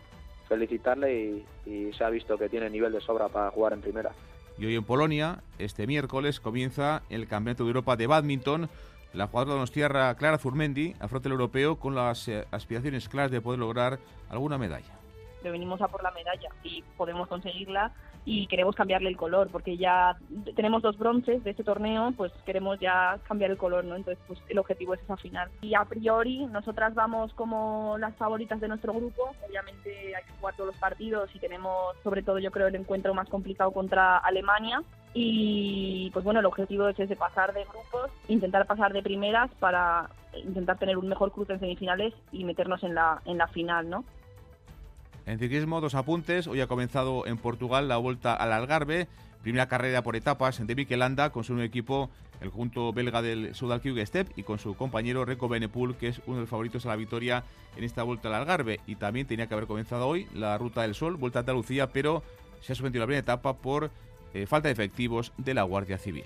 [SPEAKER 34] felicitarle y, se ha visto que tiene nivel de sobra para jugar en primera.
[SPEAKER 30] Y hoy en Polonia, este miércoles, comienza el Campeonato de Europa de Badminton. La jugadora donostiarra Clara Zurmendi afronta el europeo con las eh, aspiraciones claras de poder lograr alguna medalla.
[SPEAKER 35] Venimos a por la medalla y podemos conseguirla y queremos cambiarle el color porque ya tenemos dos bronces de este torneo, pues queremos ya cambiar el color, ¿no? Entonces, pues el objetivo es esa final. Y a priori, nosotras vamos como las favoritas de nuestro grupo. Obviamente hay que jugar todos los partidos y tenemos, sobre todo, yo creo, el encuentro más complicado contra Alemania. Y pues bueno, el objetivo es ese, pasar de grupos, intentar pasar de primeras para intentar tener un mejor cruce en semifinales y meternos en la, en la final, ¿no?
[SPEAKER 30] En ciclismo, dos apuntes. Hoy ha comenzado en Portugal la vuelta al Algarve. Primera carrera por etapas de Mikelanda con su nuevo equipo, el conjunto belga del Sudalquiug Step y con su compañero Reco Benepul, que es uno de los favoritos a la victoria en esta vuelta al Algarve. Y también tenía que haber comenzado hoy la Ruta del Sol, vuelta a Andalucía, pero se ha suspendido la primera etapa por eh, falta de efectivos de la Guardia Civil.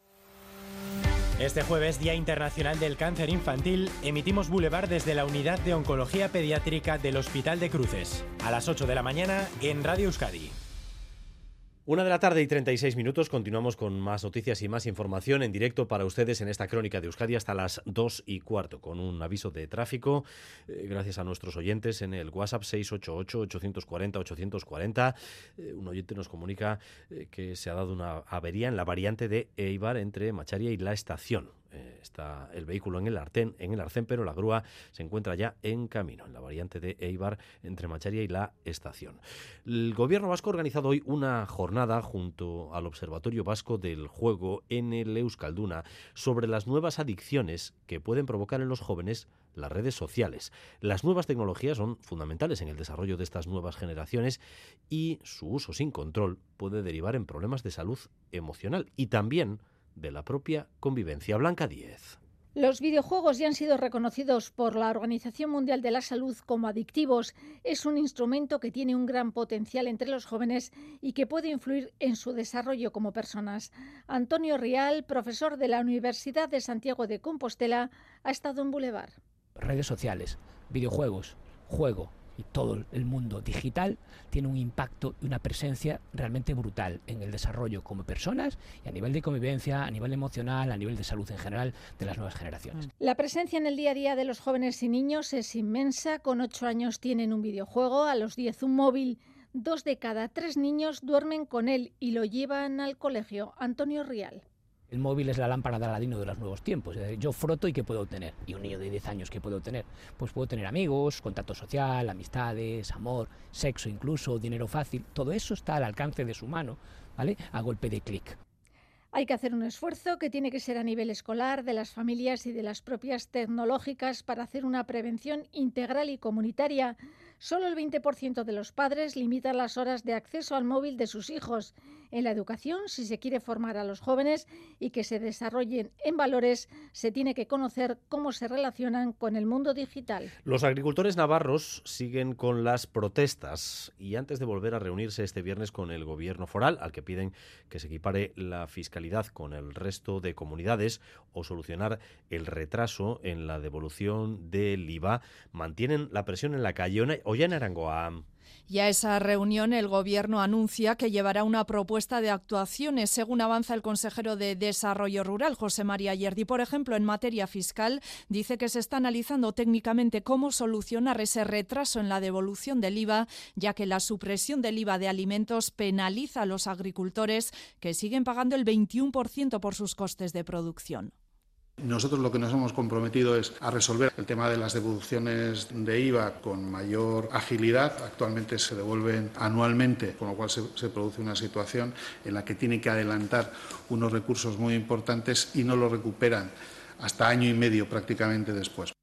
[SPEAKER 33] Este jueves, Día Internacional del Cáncer Infantil, emitimos Boulevard desde la Unidad de Oncología Pediátrica del Hospital de Cruces, a las 8 de la mañana en Radio Euskadi.
[SPEAKER 1] Una de la tarde y 36 minutos. Continuamos con más noticias y más información en directo para ustedes en esta crónica de Euskadi hasta las 2 y cuarto, con un aviso de tráfico. eh, gracias a nuestros oyentes en el WhatsApp 688-840-840. Eh, un oyente nos comunica eh, que se ha dado una avería en la variante de Eibar entre Macharia y la estación. Eh, está el vehículo en el Arten, en el Arcén, pero la grúa se encuentra ya en camino, en la variante de Eibar entre Macharia y la estación. El gobierno vasco ha organizado hoy una jornada junto al Observatorio Vasco del Juego en el Euskalduna sobre las nuevas adicciones que pueden provocar en los jóvenes las redes sociales. Las nuevas tecnologías son fundamentales en el desarrollo de estas nuevas generaciones y su uso sin control puede derivar en problemas de salud emocional y también de la propia convivencia. Blanca 10.
[SPEAKER 36] Los videojuegos ya han sido reconocidos por la Organización Mundial de la Salud como adictivos. Es un instrumento que tiene un gran potencial entre los jóvenes y que puede influir en su desarrollo como personas. Antonio Rial, profesor de la Universidad de Santiago de Compostela, ha estado en Boulevard.
[SPEAKER 37] Redes sociales, videojuegos, juego, y todo el mundo digital tiene un impacto y una presencia realmente brutal en el desarrollo como personas y a nivel de convivencia, a nivel emocional, a nivel de salud en general de las nuevas generaciones.
[SPEAKER 36] La presencia en el día a día de los jóvenes y niños es inmensa. Con 8 años tienen un videojuego, a los 10 un móvil. Dos de cada tres niños duermen con él y lo llevan al colegio. Antonio Rial.
[SPEAKER 37] El móvil es la lámpara de Aladino de los nuevos tiempos. Yo froto y ¿qué puedo obtener? Y un niño de 10 años, ¿qué puede obtener? Pues puedo tener amigos, contacto social, amistades, amor, sexo incluso, dinero fácil. Todo eso está al alcance de su mano, ¿vale? A golpe de clic.
[SPEAKER 36] Hay que hacer un esfuerzo que tiene que ser a nivel escolar, de las familias y de las propias tecnológicas para hacer una prevención integral y comunitaria. Solo el 20% de los padres limitan las horas de acceso al móvil de sus hijos. En la educación, si se quiere formar a los jóvenes y que se desarrollen en valores, se tiene que conocer cómo se relacionan con el mundo digital.
[SPEAKER 1] Los agricultores navarros siguen con las protestas y antes de volver a reunirse este viernes con el gobierno foral, al que piden que se equipare la fiscalidad con el resto de comunidades o solucionar el retraso en la devolución del IVA, mantienen la presión en la calle.
[SPEAKER 38] Y a esa reunión el Gobierno anuncia que llevará una propuesta de actuaciones, según avanza el consejero de Desarrollo Rural, José María Yerdi. Por ejemplo, en materia fiscal, dice que se está analizando técnicamente cómo solucionar ese retraso en la devolución del IVA, ya que la supresión del IVA de alimentos penaliza a los agricultores que siguen pagando el 21% por sus costes de producción.
[SPEAKER 39] Nosotros lo que nos hemos comprometido es a resolver el tema de las devoluciones de IVA con mayor agilidad. Actualmente se devuelven anualmente, con lo cual se, se, produce una situación en la que tienen que adelantar unos recursos muy importantes y no lo recuperan hasta año y medio prácticamente después.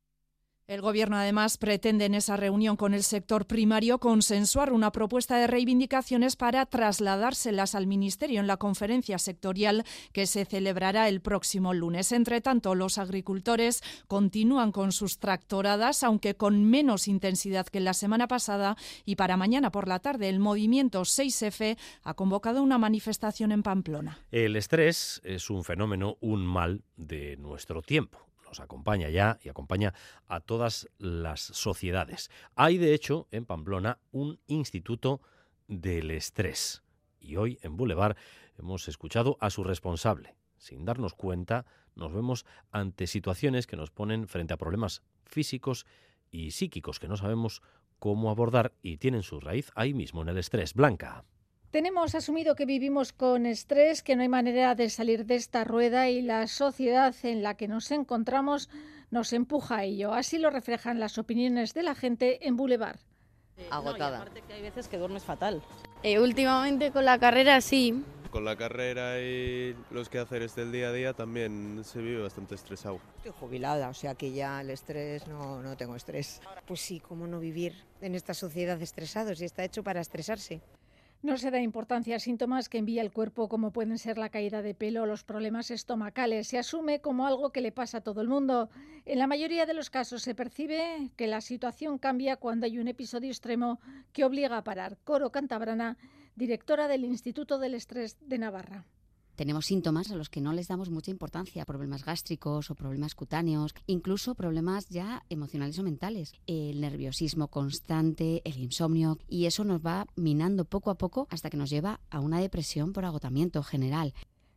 [SPEAKER 38] El Gobierno, además, pretende en esa reunión con el sector primario consensuar una propuesta de reivindicaciones para trasladárselas al Ministerio en la conferencia sectorial que se celebrará el próximo lunes. Entre tanto, los agricultores continúan con sus tractoradas, aunque con menos intensidad que la semana pasada, y para mañana por la tarde el movimiento 6F ha convocado una manifestación en Pamplona.
[SPEAKER 1] El estrés es un fenómeno, un mal de nuestro tiempo nos acompaña ya y acompaña a todas las sociedades. Hay, de hecho, en Pamplona un instituto del estrés. Y hoy en Boulevard hemos escuchado a su responsable. Sin darnos cuenta, nos vemos ante situaciones que nos ponen frente a problemas físicos y psíquicos que no sabemos cómo abordar y tienen su raíz ahí mismo en el estrés. Blanca.
[SPEAKER 36] Tenemos asumido que vivimos con estrés, que no hay manera de salir de esta rueda y la sociedad en la que nos encontramos nos empuja a ello. Así lo reflejan las opiniones de la gente en Boulevard.
[SPEAKER 40] Agotada.
[SPEAKER 29] No, aparte que hay veces que duermes fatal.
[SPEAKER 40] Eh, últimamente con la carrera sí.
[SPEAKER 41] Con la carrera y los quehaceres del día a día también se vive bastante estresado.
[SPEAKER 42] Estoy jubilada, o sea que ya el estrés no, no tengo estrés. Pues sí, ¿cómo no vivir en esta sociedad estresados? Y está hecho para estresarse.
[SPEAKER 36] No se da importancia a síntomas que envía el cuerpo como pueden ser la caída de pelo o los problemas estomacales. Se asume como algo que le pasa a todo el mundo. En la mayoría de los casos se percibe que la situación cambia cuando hay un episodio extremo que obliga a parar. Coro Cantabrana, directora del Instituto del Estrés de Navarra
[SPEAKER 43] tenemos síntomas a los que no les damos mucha importancia, problemas gástricos o problemas cutáneos, incluso problemas ya emocionales o mentales, el nerviosismo constante, el insomnio, y eso nos va minando poco a poco hasta que nos lleva a una depresión por agotamiento general.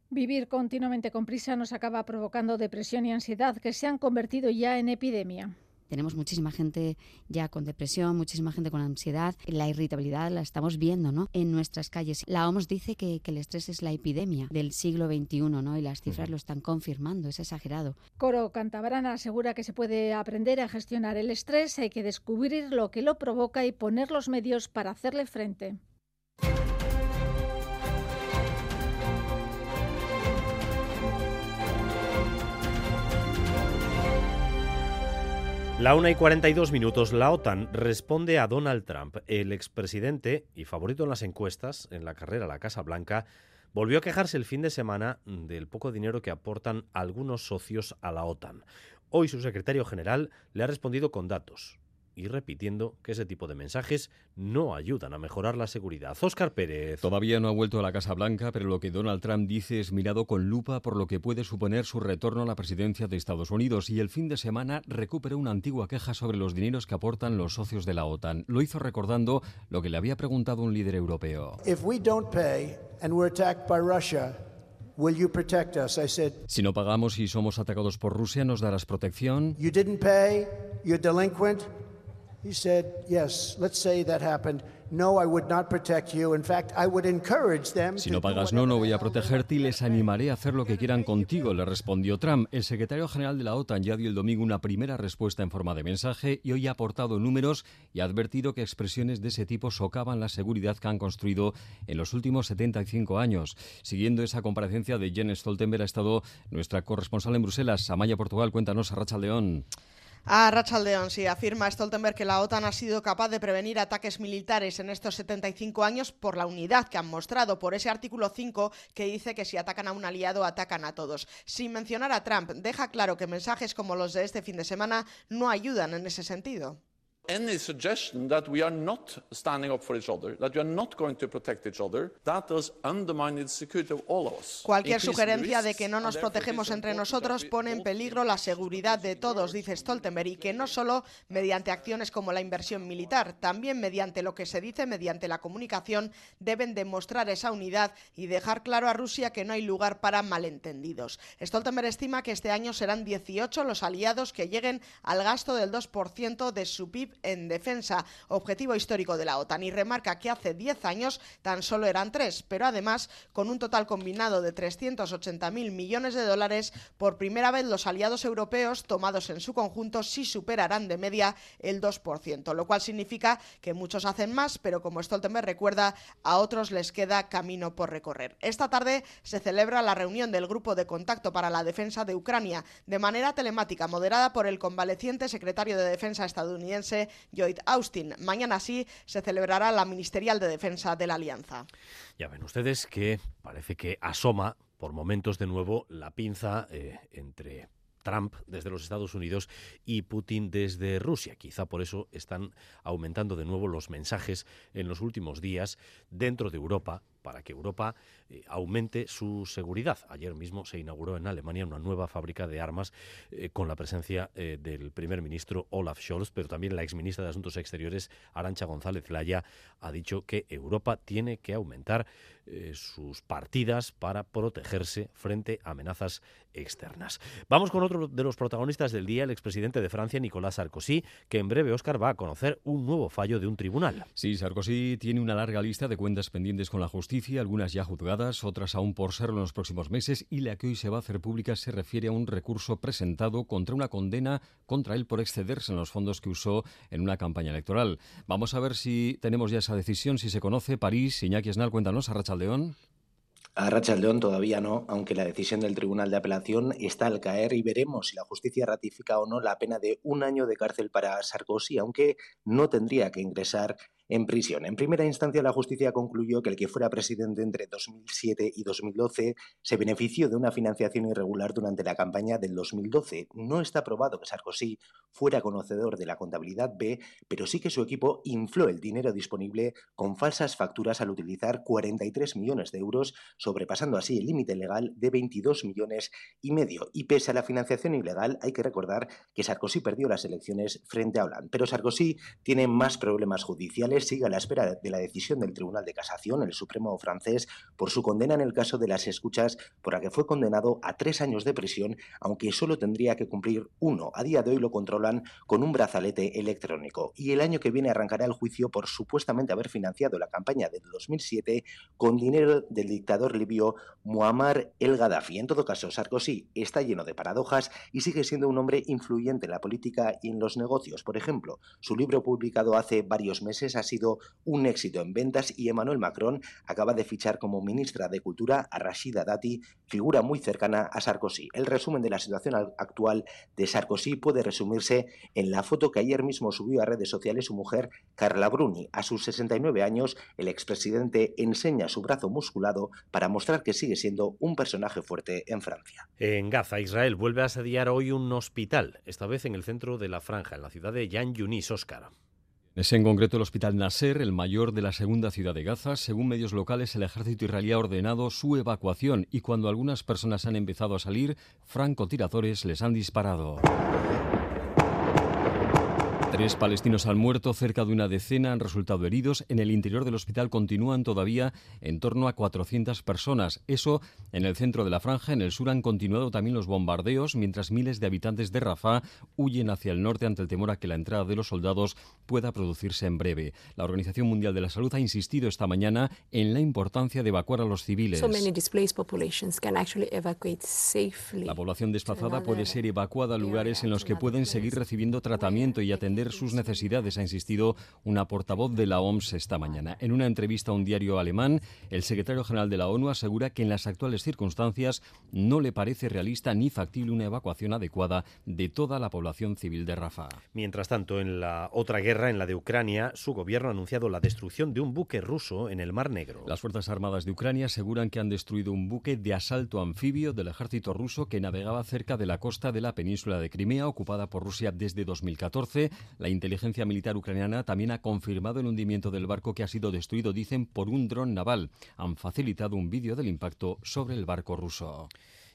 [SPEAKER 36] Vivir continuamente con prisa nos acaba provocando depresión y ansiedad que se han convertido ya en epidemia.
[SPEAKER 43] Tenemos muchísima gente ya con depresión, muchísima gente con ansiedad. La irritabilidad la estamos viendo ¿no? en nuestras calles. La OMS dice que, que el estrés es la epidemia del siglo XXI ¿no? y las cifras lo están confirmando, es exagerado.
[SPEAKER 36] Coro Cantabrana asegura que se puede aprender a gestionar el estrés, hay que descubrir lo que lo provoca y poner los medios para hacerle frente.
[SPEAKER 1] La una y 42 minutos, la OTAN responde a Donald Trump. El expresidente y favorito en las encuestas en la carrera a la Casa Blanca volvió a quejarse el fin de semana del poco dinero que aportan algunos socios a la OTAN. Hoy su secretario general le ha respondido con datos y repitiendo que ese tipo de mensajes no ayudan a mejorar la seguridad. Óscar Pérez.
[SPEAKER 44] Todavía no ha vuelto a la Casa Blanca, pero lo que Donald Trump dice es mirado con lupa por lo que puede suponer su retorno a la presidencia de Estados Unidos y el fin de semana recuperó una antigua queja sobre los dineros que aportan los socios de la OTAN. Lo hizo recordando lo que le había preguntado un líder europeo. Si no pagamos y somos atacados por Rusia, ¿nos darás protección?
[SPEAKER 45] You didn't pay, you're delinquent. He said, Yes, let's say that happened. No, I would not protect you. In fact, I would encourage them.
[SPEAKER 44] Si no pagas, no, no voy a protegerte y les animaré a hacer lo que quieran contigo, le respondió Trump. El secretario general de la OTAN ya dio el domingo una primera respuesta en forma de mensaje y hoy ha aportado números y ha advertido que expresiones de ese tipo socavan la seguridad que han construido en los últimos 75 años. Siguiendo esa comparecencia de Jen Stoltenberg ha estado nuestra corresponsal en Bruselas, Amaya Portugal. Cuéntanos, a Racha León.
[SPEAKER 46] A Rachaldeón sí afirma Stoltenberg que la OTAN ha sido capaz de prevenir ataques militares en estos 75 años por la unidad que han mostrado, por ese artículo 5 que dice que si atacan a un aliado, atacan a todos. Sin mencionar a Trump, deja claro que mensajes como los de este fin de semana no ayudan en ese sentido.
[SPEAKER 47] Any suggestion that we are not standing up for each other, that we are not going to protect each other, that does undermine the security of all of us.
[SPEAKER 46] Cualquier sugerencia de que no nos protegemos entre nosotros pone en peligro la seguridad de todos, dice Stoltenberg, y que no solo mediante acciones como la inversión militar, también mediante lo que se dice mediante la comunicación, deben demostrar esa unidad y dejar claro a Rusia que no hay lugar para malentendidos. Stoltenberg estima que este año serán 18 los aliados que lleguen al gasto del 2% de su PIB en defensa, objetivo histórico de la OTAN, y remarca que hace 10 años tan solo eran tres, pero además con un total combinado de 380.000 millones de dólares, por primera vez los aliados europeos tomados en su conjunto sí superarán de media el 2%, lo cual significa que muchos hacen más, pero como Stoltenberg recuerda, a otros les queda camino por recorrer. Esta tarde se celebra la reunión del Grupo de Contacto para la Defensa de Ucrania, de manera telemática, moderada por el convaleciente secretario de Defensa estadounidense Lloyd Austin. Mañana sí se celebrará la ministerial de defensa de la Alianza.
[SPEAKER 1] Ya ven ustedes que parece que asoma por momentos de nuevo la pinza eh, entre Trump desde los Estados Unidos y Putin desde Rusia. Quizá por eso están aumentando de nuevo los mensajes en los últimos días dentro de Europa para que Europa eh, aumente su seguridad. Ayer mismo se inauguró en Alemania una nueva fábrica de armas eh, con la presencia eh, del primer ministro Olaf Scholz, pero también la exministra de Asuntos Exteriores Arancha González Laya ha dicho que Europa tiene que aumentar sus partidas para protegerse frente a amenazas externas. Vamos con otro de los protagonistas del día, el expresidente de Francia, Nicolás Sarkozy, que en breve, Oscar, va a conocer un nuevo fallo de un tribunal.
[SPEAKER 44] Sí, Sarkozy tiene una larga lista de cuentas pendientes con la justicia, algunas ya juzgadas, otras aún por serlo en los próximos meses, y la que hoy se va a hacer pública se refiere a un recurso presentado contra una condena contra él por excederse en los fondos que usó en una campaña electoral. Vamos a ver si tenemos ya esa decisión, si se conoce. París, Iñaki Esnal, cuéntanos, a León.
[SPEAKER 48] A León todavía no, aunque la decisión del Tribunal de Apelación está al caer y veremos si la justicia ratifica o no la pena de un año de cárcel para Sarkozy, aunque no tendría que ingresar en prisión. En primera instancia, la justicia concluyó que el que fuera presidente entre 2007 y 2012 se benefició de una financiación irregular durante la campaña del 2012. No está probado que Sarkozy fuera conocedor de la contabilidad B, pero sí que su equipo infló el dinero disponible con falsas facturas al utilizar 43 millones de euros, sobrepasando así el límite legal de 22 millones y medio. Y pese a la financiación ilegal, hay que recordar que Sarkozy perdió las elecciones frente a Hollande. Pero Sarkozy tiene más problemas judiciales sigue a la espera de la decisión del Tribunal de Casación, el Supremo francés, por su condena en el caso de las escuchas, por la que fue condenado a tres años de prisión, aunque solo tendría que cumplir uno. A día de hoy lo controlan con un brazalete electrónico. Y el año que viene arrancará el juicio por supuestamente haber financiado la campaña del 2007 con dinero del dictador libio Muammar el Gaddafi. En todo caso, Sarkozy está lleno de paradojas y sigue siendo un hombre influyente en la política y en los negocios. Por ejemplo, su libro publicado hace varios meses ha sido un éxito en ventas y Emmanuel Macron acaba de fichar como ministra de Cultura a Rashida Dati, figura muy cercana a Sarkozy. El resumen de la situación actual de Sarkozy puede resumirse en la foto que ayer mismo subió a redes sociales su mujer Carla Bruni. A sus 69 años, el expresidente enseña su brazo musculado para mostrar que sigue siendo un personaje fuerte en Francia.
[SPEAKER 1] En Gaza, Israel vuelve a asediar hoy un hospital, esta vez en el centro de la franja, en la ciudad de Yan Yunis, Oscar.
[SPEAKER 44] Es en concreto el hospital Nasser, el mayor de la segunda ciudad de Gaza. Según medios locales, el ejército israelí ha ordenado su evacuación y cuando algunas personas han empezado a salir, francotiradores les han disparado. Tres palestinos han muerto, cerca de una decena han resultado heridos. En el interior del hospital continúan todavía en torno a 400 personas. Eso en el centro de la franja. En el sur han continuado también los bombardeos, mientras miles de habitantes de Rafah huyen hacia el norte ante el temor a que la entrada de los soldados pueda producirse en breve. La Organización Mundial de la Salud ha insistido esta mañana en la importancia de evacuar a los civiles. La población desplazada puede ser evacuada a lugares en los que pueden seguir recibiendo tratamiento y atender atender sus necesidades, ha insistido una portavoz de la OMS esta mañana. En una entrevista a un diario alemán, el secretario general de la ONU asegura que en las actuales circunstancias no le parece realista ni factible una evacuación adecuada de toda la población civil de Rafah.
[SPEAKER 1] Mientras tanto, en la otra guerra, en la de Ucrania, su gobierno ha anunciado la destrucción de un buque ruso en el Mar Negro.
[SPEAKER 44] Las Fuerzas Armadas de Ucrania aseguran que han destruido un buque de asalto anfibio del ejército ruso que navegaba cerca de la costa de la península de Crimea, ocupada por Rusia desde 2014. La inteligencia militar ucraniana también ha confirmado el hundimiento del barco que ha sido destruido, dicen, por un dron naval. Han facilitado un vídeo del impacto sobre el barco ruso.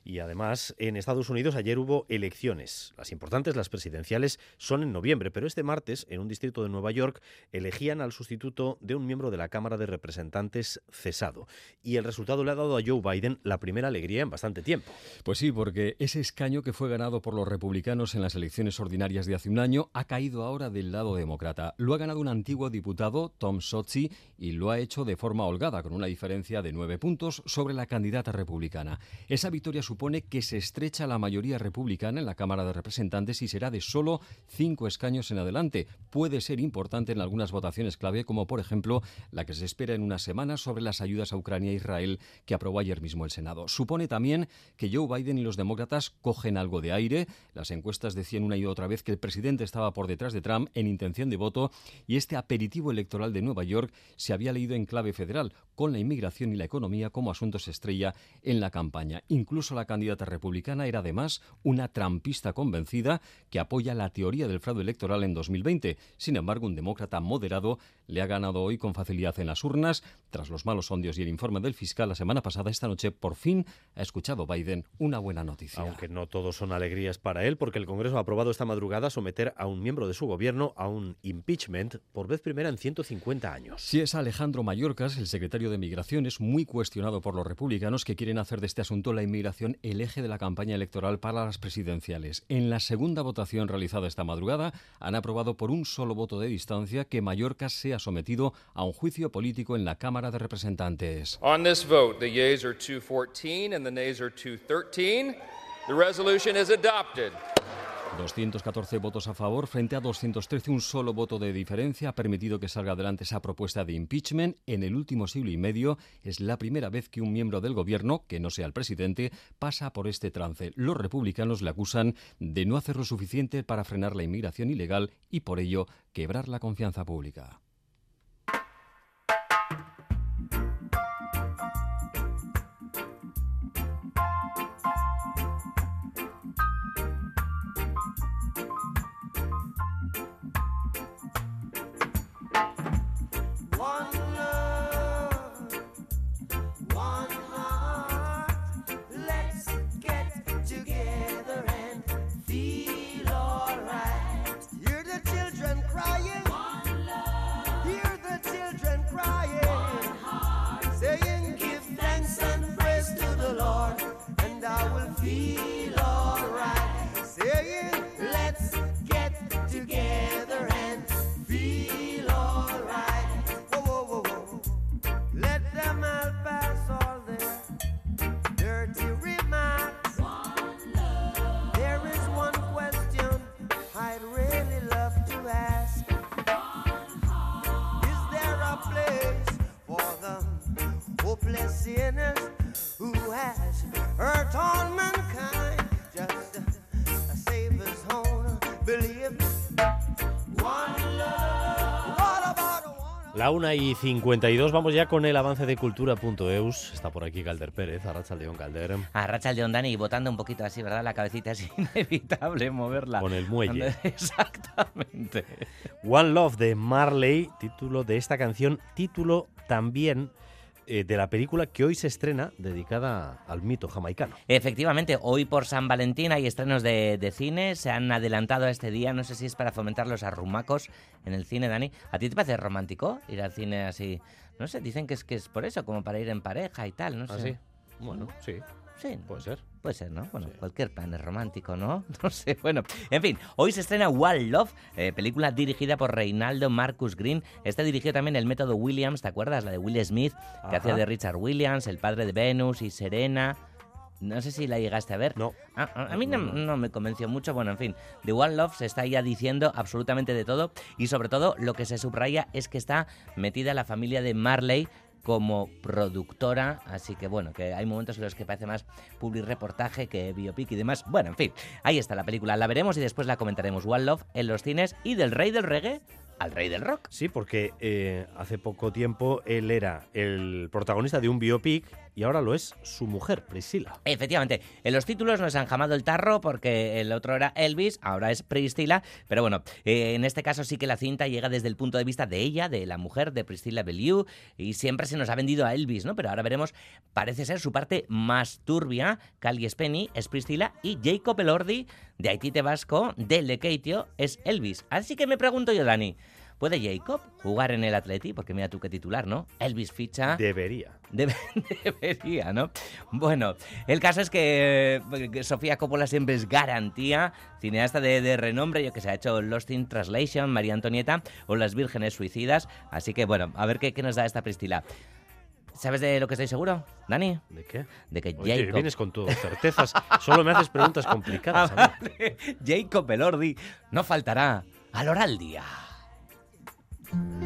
[SPEAKER 1] Y además, en Estados Unidos ayer hubo elecciones. Las importantes, las presidenciales, son en noviembre, pero este martes, en un distrito de Nueva York, elegían al sustituto de un miembro de la Cámara de Representantes cesado. Y el resultado le ha dado a Joe Biden la primera alegría en bastante tiempo.
[SPEAKER 44] Pues sí, porque ese escaño que fue ganado por los republicanos en las elecciones ordinarias de hace un año ha caído ahora del lado demócrata. Lo ha ganado un antiguo diputado, Tom Sotzi, y lo ha hecho de forma holgada, con una diferencia de nueve puntos sobre la candidata republicana. Esa victoria que se estrecha la mayoría republicana en la Cámara de Representantes y será de solo cinco escaños en adelante. Puede ser importante en algunas votaciones clave, como por ejemplo la que se espera en unas semanas sobre las ayudas a Ucrania e Israel que aprobó ayer mismo el Senado. Supone también que Joe Biden y los demócratas cogen algo de aire. Las encuestas decían una y otra vez que el presidente estaba por detrás de Trump en intención de voto y este aperitivo electoral de Nueva York se había leído en clave federal, con la inmigración y la economía como asuntos estrella en la campaña. Incluso la candidata republicana era además una trampista convencida que apoya la teoría del fraude electoral en 2020. Sin embargo, un demócrata moderado le ha ganado hoy con facilidad en las urnas. Tras los malos sondios y el informe del fiscal la semana pasada, esta noche por fin ha escuchado Biden una buena noticia.
[SPEAKER 1] Aunque no todos son alegrías para él, porque el Congreso ha aprobado esta madrugada someter a un miembro de su gobierno a un impeachment por vez primera en 150 años.
[SPEAKER 44] Si es Alejandro Mayorkas, el secretario de Migraciones, muy cuestionado por los republicanos que quieren hacer de este asunto la inmigración el eje de la campaña electoral para las presidenciales. En la segunda votación realizada esta madrugada, han aprobado por un solo voto de distancia que Mallorca sea sometido a un juicio político en la Cámara de Representantes.
[SPEAKER 49] On this vote, the yeas are 214 and the nays are 213. The resolution is adopted.
[SPEAKER 44] 214 votos a favor frente a 213. Un solo voto de diferencia ha permitido que salga adelante esa propuesta de impeachment. En el último siglo y medio es la primera vez que un miembro del gobierno, que no sea el presidente, pasa por este trance. Los republicanos le acusan de no hacer lo suficiente para frenar la inmigración ilegal y por ello quebrar la confianza pública.
[SPEAKER 1] La una y 52, vamos ya con el avance de cultura.eus. Está por aquí Calder Pérez, Arracha León Calder.
[SPEAKER 50] Arracha León Dani, votando un poquito así, ¿verdad? La cabecita es inevitable moverla.
[SPEAKER 1] Con el muelle.
[SPEAKER 50] Exactamente.
[SPEAKER 1] One Love de Marley, título de esta canción, título también eh, de la película que hoy se estrena dedicada al mito jamaicano.
[SPEAKER 50] Efectivamente, hoy por San Valentín hay estrenos de, de, cine, se han adelantado a este día, no sé si es para fomentar los arrumacos en el cine, Dani. ¿A ti te parece romántico ir al cine así? No sé, dicen que es, que es por eso, como para ir en pareja y tal, no sé.
[SPEAKER 1] ¿Ah, sí? Bueno, sí.
[SPEAKER 50] Sí.
[SPEAKER 1] Puede ser.
[SPEAKER 50] Puede ser, ¿no? Bueno, sí. cualquier plan es romántico, ¿no? No sé. Bueno, en fin, hoy se estrena Wild Love, eh, película dirigida por Reinaldo Marcus Green. Este dirigió también El Método Williams, ¿te acuerdas? La de Will Smith, que hacía de Richard Williams, el padre de Venus y Serena. No sé si la llegaste a ver.
[SPEAKER 1] No.
[SPEAKER 50] Ah, a, a mí no me convenció mucho. Bueno, en fin, The One Love se está ya diciendo absolutamente de todo y sobre todo lo que se subraya es que está metida la familia de Marley como productora, así que bueno, que hay momentos en los que parece más public reportaje que biopic y demás. Bueno, en fin, ahí está la película, la veremos y después la comentaremos. One Love en los cines y del rey del reggae al rey del rock.
[SPEAKER 1] Sí, porque eh, hace poco tiempo él era el protagonista de un biopic y ahora lo es su mujer, Priscilla.
[SPEAKER 50] Efectivamente, en los títulos nos han jamado el tarro porque el otro era Elvis, ahora es Priscilla, pero bueno, eh, en este caso sí que la cinta llega desde el punto de vista de ella, de la mujer, de Priscilla Bellew, y siempre se nos ha vendido a Elvis, ¿no? Pero ahora veremos, parece ser su parte más turbia, Cali Spenny es Priscilla y Jacob Elordi, de Haití Vasco, de Lekeitio, es Elvis. Así que me pregunto yo, Dani, ¿puede Jacob jugar en el Atleti? Porque mira tú qué titular, ¿no? Elvis ficha...
[SPEAKER 1] Debería.
[SPEAKER 50] Debe- debería, ¿no? Bueno, el caso es que, eh, que Sofía Coppola siempre es garantía, cineasta de, de renombre, yo que se ha hecho Lost in Translation, María Antonieta o Las Vírgenes Suicidas, así que bueno, a ver qué, qué nos da esta Priscila. ¿Sabes de lo que estoy seguro, Dani?
[SPEAKER 1] ¿De qué?
[SPEAKER 50] De que
[SPEAKER 1] Oye,
[SPEAKER 50] Jacob...
[SPEAKER 1] vienes con tus certezas, solo me haces preguntas complicadas. a mí.
[SPEAKER 50] Jacob Elordi no faltará al hora al día.
[SPEAKER 51] munduari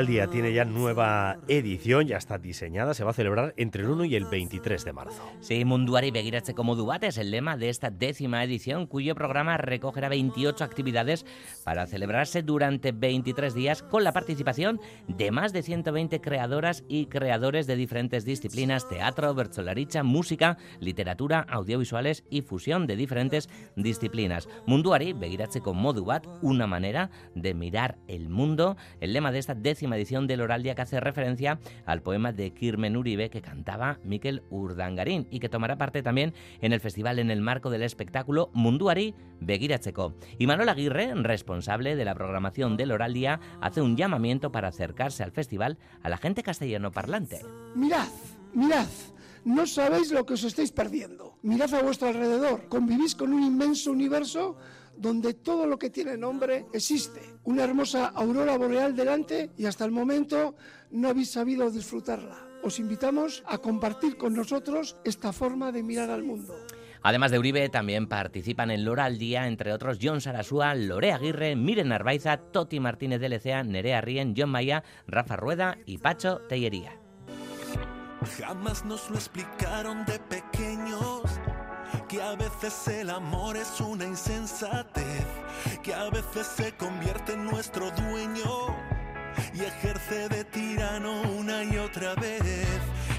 [SPEAKER 1] Loraldia tiene ya nueva edición, ya está diseñada, se va a celebrar entre el 1 y el 23 de marzo.
[SPEAKER 50] Sí, Munduari Begiratzeko modu bat es el lema de esta décima edición, cuyo programa recogerá 28 actividades para celebrarse durante 23 días con la participación de más de 120 creadoras y creadores de diferentes disciplinas, teatro, bertsolaricha, música, literatura, audiovisuales y fusión de diferentes disciplinas. Munduari Begiratzeko modu bat, una manera de mirar el mundo, el lema de esta décima edición del Oraldia que hace referencia al poema de Kirmen Uribe que cantaba Mikel Urdangarín y que tomará parte también en el festival en el marco del espectáculo Munduari Begiratzeko. Y Manuel Aguirre, responsable de la programación del Oraldia, hace un llamamiento para acercarse al festival a la gente castellano parlante.
[SPEAKER 52] Mirad, mirad. No sabéis lo que os estáis perdiendo. Mirad a vuestro alrededor. Convivís con un inmenso universo donde todo lo que tiene nombre existe. Una hermosa aurora boreal delante y hasta el momento no habéis sabido disfrutarla. Os invitamos a compartir con nosotros esta forma de mirar al mundo.
[SPEAKER 50] Además de Uribe, también participan en Lora al Día, entre otros John Sarasúa, Lore Aguirre, Miren Arbaiza, Toti Martínez de Lecea, Nerea Rien, John Maya, Rafa Rueda y Pacho Tellería.
[SPEAKER 51] Jamás nos lo explicaron de pequeños, que a veces el amor es una insensatez, que a veces se convierte en nuestro dueño y ejerce de tirano una y otra vez,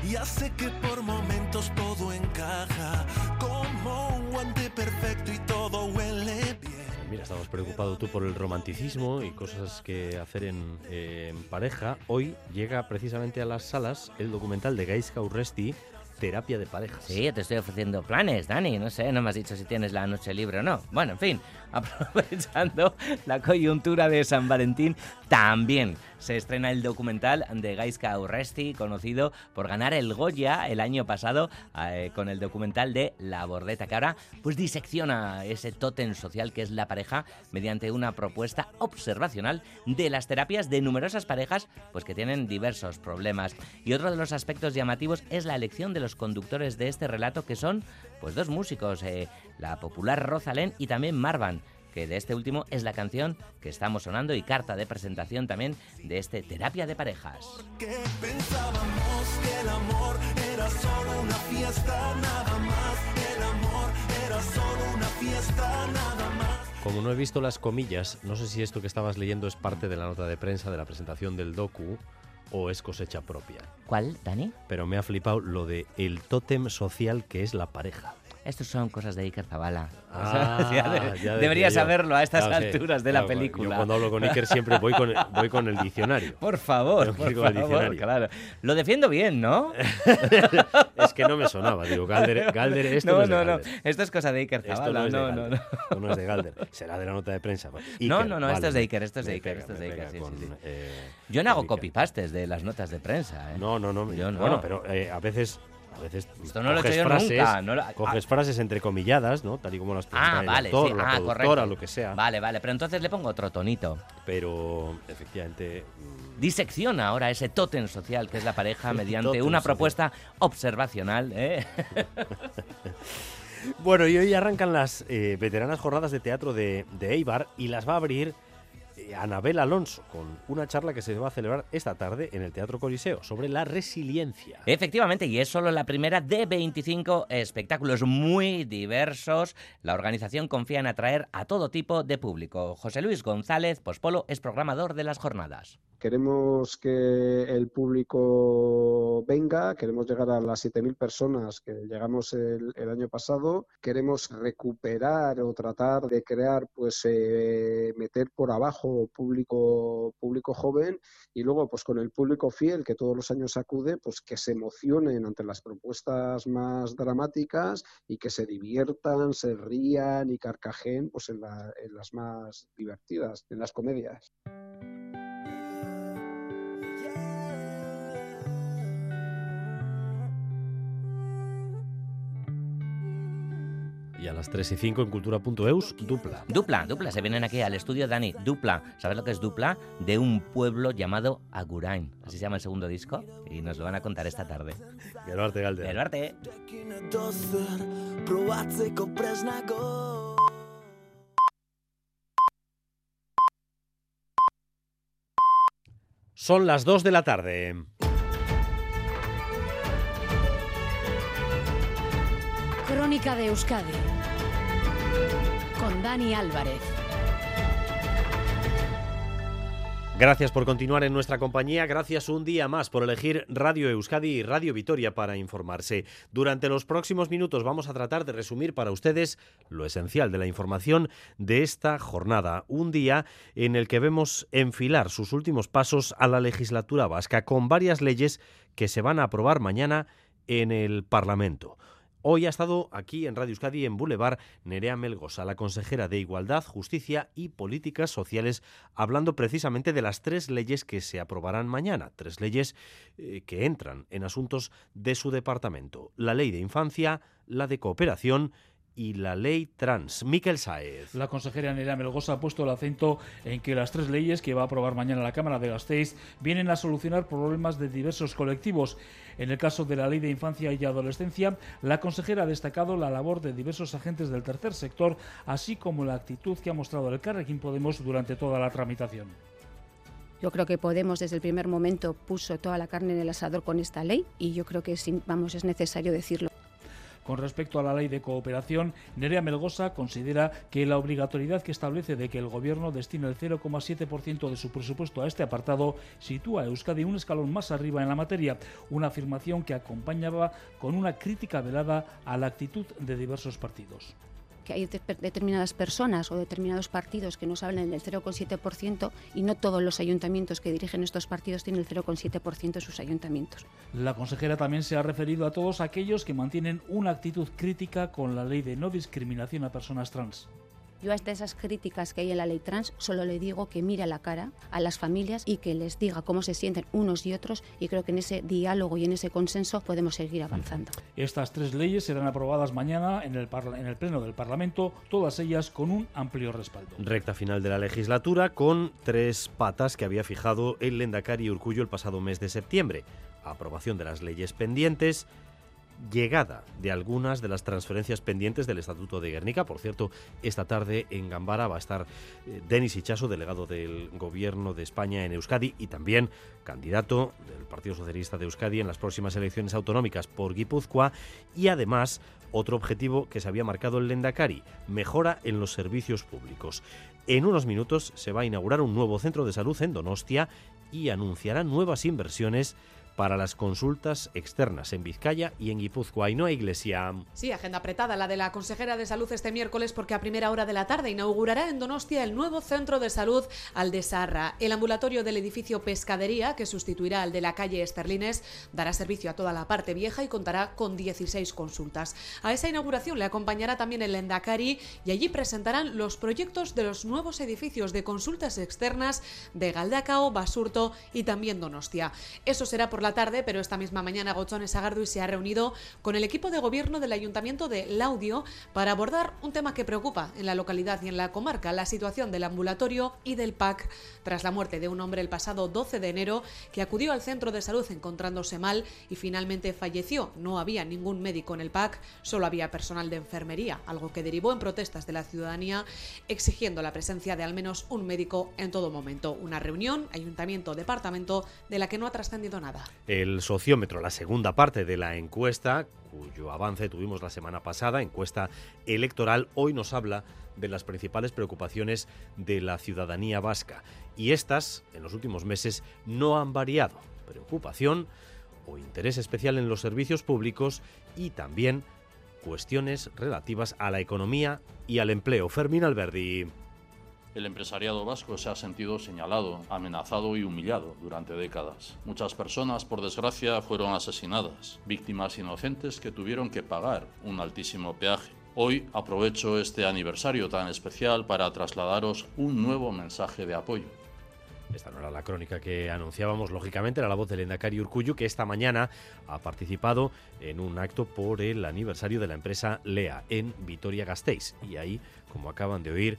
[SPEAKER 51] y hace que por momentos todo encaja como un guante perfecto y todo huele bien.
[SPEAKER 1] Mira, estabas preocupado tú por el romanticismo y cosas que hacer en, eh, en pareja. Hoy llega precisamente a las salas el documental de Gaisca Urresti, Terapia de Parejas.
[SPEAKER 50] Sí, te estoy ofreciendo planes, Dani. No sé, no me has dicho si tienes la noche libre o no. Bueno, en fin, aprovechando la coyuntura de San Valentín, también se estrena el documental de Gaiska Urresti, conocido por ganar el Goya el año pasado eh, con el documental de La Bordeta, que ahora pues disecciona ese tótem social que es la pareja mediante una propuesta observacional de las terapias de numerosas parejas pues que tienen diversos problemas. Y otro de los aspectos llamativos es la elección de los conductores de este relato que son pues dos músicos, eh, la popular Rosalén y también Marvan que de este último es la canción que estamos sonando y carta de presentación también de este Terapia de Parejas.
[SPEAKER 51] Que pensábamos que el amor era solo una fiesta, nada más. El amor era solo una fiesta, nada más.
[SPEAKER 1] Como no he visto las comillas, no sé si esto que estabas leyendo es parte de la nota de prensa de la presentación del docu o es cosecha propia.
[SPEAKER 50] ¿Cuál, Dani?
[SPEAKER 1] Pero me ha flipado lo de el tótem social que es la pareja.
[SPEAKER 50] Estos son cosas de Iker Zabala.
[SPEAKER 1] Ah,
[SPEAKER 50] Ya de-
[SPEAKER 1] ya decía
[SPEAKER 50] debería
[SPEAKER 1] yo.
[SPEAKER 50] saberlo a estas
[SPEAKER 1] Claro, sí.
[SPEAKER 50] alturas de
[SPEAKER 1] Claro,
[SPEAKER 50] la película.
[SPEAKER 1] Yo cuando hablo con Iker siempre voy con, voy con el diccionario.
[SPEAKER 50] Por favor, por favor,
[SPEAKER 1] diccionario.
[SPEAKER 50] claro. Lo defiendo bien, ¿no?
[SPEAKER 1] Es que no me sonaba. Digo, Galder, Galder esto
[SPEAKER 50] no,
[SPEAKER 1] no, es de
[SPEAKER 50] no, no. Esto es cosa de Iker
[SPEAKER 1] Esto
[SPEAKER 50] Zabala.
[SPEAKER 1] no es
[SPEAKER 50] no, no, no.
[SPEAKER 1] Esto no es de Galder. Será de la nota de prensa.
[SPEAKER 50] No,
[SPEAKER 1] Iker,
[SPEAKER 50] no, no, esto
[SPEAKER 1] vale,
[SPEAKER 50] es de Iker, esto es de Iker, esto es de Iker,
[SPEAKER 1] pega
[SPEAKER 50] sí,
[SPEAKER 1] con,
[SPEAKER 50] sí, sí.
[SPEAKER 1] eh,
[SPEAKER 50] Yo no hago copy-pastes de las notas de prensa, ¿eh?
[SPEAKER 1] No, no, no.
[SPEAKER 50] Yo no.
[SPEAKER 1] Bueno, pero eh, a veces. A veces
[SPEAKER 50] Esto no lo he
[SPEAKER 1] coges
[SPEAKER 50] hecho yo
[SPEAKER 1] frases,
[SPEAKER 50] nunca, no lo-
[SPEAKER 1] coges frases entrecomilladas, ¿no? Tal y como las
[SPEAKER 50] Ah,
[SPEAKER 1] el
[SPEAKER 50] vale,
[SPEAKER 1] autor,
[SPEAKER 50] sí.
[SPEAKER 1] la
[SPEAKER 50] Ah, correcto.
[SPEAKER 1] lo que sea.
[SPEAKER 50] Vale, vale, pero entonces le pongo otro tonito.
[SPEAKER 1] Pero, efectivamente,
[SPEAKER 50] Disecciona ahora ese tótem social que es la pareja mediante una
[SPEAKER 1] social.
[SPEAKER 50] propuesta observacional, ¿eh?
[SPEAKER 1] Bueno, y hoy arrancan las eh, veteranas jornadas de teatro de, de Eibar y las va a abrir Anabel Alonso con una charla que se va a celebrar esta tarde en el Teatro Coliseo sobre la resiliencia.
[SPEAKER 50] Efectivamente, y es solo la primera de 25 espectáculos muy diversos. La organización confía en atraer a todo tipo de público. José Luis González Pospolo es programador de las jornadas.
[SPEAKER 53] Queremos que el público venga, queremos llegar a las 7.000 personas que llegamos el, el año pasado, queremos recuperar o tratar de crear, pues eh, meter por abajo público, público joven y luego pues con el público fiel que todos los años acude, pues que se emocionen ante las propuestas más dramáticas y que se diviertan, se rían y carcajen pues en, la- en las más divertidas, en las comedias.
[SPEAKER 1] Y a las 3 y 5 en cultura.eus, dupla.
[SPEAKER 50] Dupla, dupla, se vienen aquí al estudio Dani. Dupla, ¿sabes lo que es dupla? De un pueblo llamado Agurain. Así se llama el segundo disco y nos lo van a contar esta tarde.
[SPEAKER 1] Geroarte, Galder.
[SPEAKER 50] Geroarte.
[SPEAKER 1] Son las 2 de la tarde.
[SPEAKER 54] De Euskadi con Dani Álvarez.
[SPEAKER 1] Gracias por continuar en nuestra compañía, gracias un día más por elegir Radio Euskadi y Radio Vitoria para informarse. Durante los próximos minutos vamos a tratar de resumir para ustedes lo esencial de la información de esta jornada, un día en el que vemos enfilar sus últimos pasos a la legislatura vasca con varias leyes que se van a aprobar mañana en el Parlamento. Hoy ha estado aquí en Radio Euskadi en Boulevard Nerea Melgosa, la consejera de Igualdad, Justicia y Políticas Sociales, hablando precisamente de las tres leyes que se aprobarán mañana, tres leyes eh, que entran en asuntos de su departamento. La ley de infancia, la de cooperación y la ley trans. Miquel Saez.
[SPEAKER 12] La consejera Nerea Melgosa ha puesto el acento en que las tres leyes que va a aprobar mañana la Cámara de Gasteiz vienen a solucionar problemas de diversos colectivos. En el caso de la Ley de Infancia y Adolescencia, la consejera ha destacado la labor de diversos agentes del tercer sector, así como la actitud que ha mostrado el Carrequín Podemos durante toda la tramitación.
[SPEAKER 3] Yo creo que Podemos desde el primer momento puso toda la carne en el asador con esta ley y yo creo que es, vamos, es necesario decirlo.
[SPEAKER 12] Con respecto a la ley de cooperación, Nerea Melgosa considera que la obligatoriedad que establece de que el Gobierno destine el 0,7% de su presupuesto a este apartado sitúa a Euskadi un escalón más arriba en la materia, una afirmación que acompañaba con una crítica velada a la actitud de diversos partidos
[SPEAKER 3] hay de- determinadas personas o determinados partidos que nos hablan del 0,7% y no todos los ayuntamientos que dirigen estos partidos tienen el 0,7% de sus ayuntamientos.
[SPEAKER 12] La consejera también se ha referido a todos aquellos que mantienen una actitud crítica con la ley de no discriminación a personas trans.
[SPEAKER 3] Yo hasta esas críticas que hay en la ley trans solo le digo que mire a la cara a las familias y que les diga cómo se sienten unos y otros y creo que en ese diálogo y en ese consenso podemos seguir avanzando.
[SPEAKER 12] Estas tres leyes serán aprobadas mañana en el, parla- en el Pleno del Parlamento, todas ellas con un amplio respaldo.
[SPEAKER 1] Recta final de la legislatura con tres patas que había fijado el Lendakari Urcullo el pasado mes de septiembre. Aprobación de las leyes pendientes, llegada de algunas de las transferencias pendientes del Estatuto de Guernica. Por cierto, esta tarde en Gambara va a estar eh, Denis Ichaso, delegado del Gobierno de España en Euskadi y también candidato del Partido Socialista de Euskadi en las próximas elecciones autonómicas por Guipúzcoa y además otro objetivo que se había marcado el Lendakari, mejora en los servicios públicos. En unos minutos se va a inaugurar un nuevo centro de salud en Donostia y anunciará nuevas inversiones para las consultas externas en Vizcaya y en Guipúzcoa. Y no hay iglesia.
[SPEAKER 4] Sí, agenda apretada la de la consejera de salud este miércoles porque a primera hora de la tarde inaugurará en Donostia el nuevo centro de salud Aldesarra. El ambulatorio del edificio Pescadería, que sustituirá al de la calle Esterlines, dará servicio a toda la parte vieja y contará con 16 consultas. A esa inauguración le acompañará también el Endacari y allí presentarán los proyectos de los nuevos edificios de consultas externas de Galdacao, Basurto y también Donostia. Eso será por la tarde, pero esta misma mañana Gochones Agardui se ha reunido con el equipo de gobierno del Ayuntamiento de Laudio para abordar un tema que preocupa en la localidad y en la comarca, la situación del ambulatorio y del PAC tras la muerte de un hombre el pasado 12 de enero que acudió al centro de salud encontrándose mal y finalmente falleció. No había ningún médico en el PAC, solo había personal de enfermería, algo que derivó en protestas de la ciudadanía exigiendo la presencia de al menos un médico en todo momento. Una reunión, ayuntamiento-departamento, de la que no ha trascendido nada.
[SPEAKER 1] El sociómetro, la segunda parte de la encuesta, cuyo avance tuvimos la semana pasada, encuesta electoral, hoy nos habla de las principales preocupaciones de la ciudadanía vasca. Y estas, en los últimos meses, no han variado. Preocupación o interés especial en los servicios públicos y también cuestiones relativas a la economía y al empleo. Fermín Alberdi.
[SPEAKER 15] El empresariado vasco se ha sentido señalado, amenazado y humillado durante décadas. Muchas personas, por desgracia, fueron asesinadas, víctimas inocentes que tuvieron que pagar un altísimo peaje. Hoy aprovecho este aniversario tan especial para trasladaros un nuevo mensaje de apoyo.
[SPEAKER 1] Esta no era la crónica que anunciábamos, lógicamente, era la voz del Endacari Urcuyu, que esta mañana ha participado en un acto por el aniversario de la empresa LEA en Vitoria-Gasteiz. Y ahí, como acaban de oír,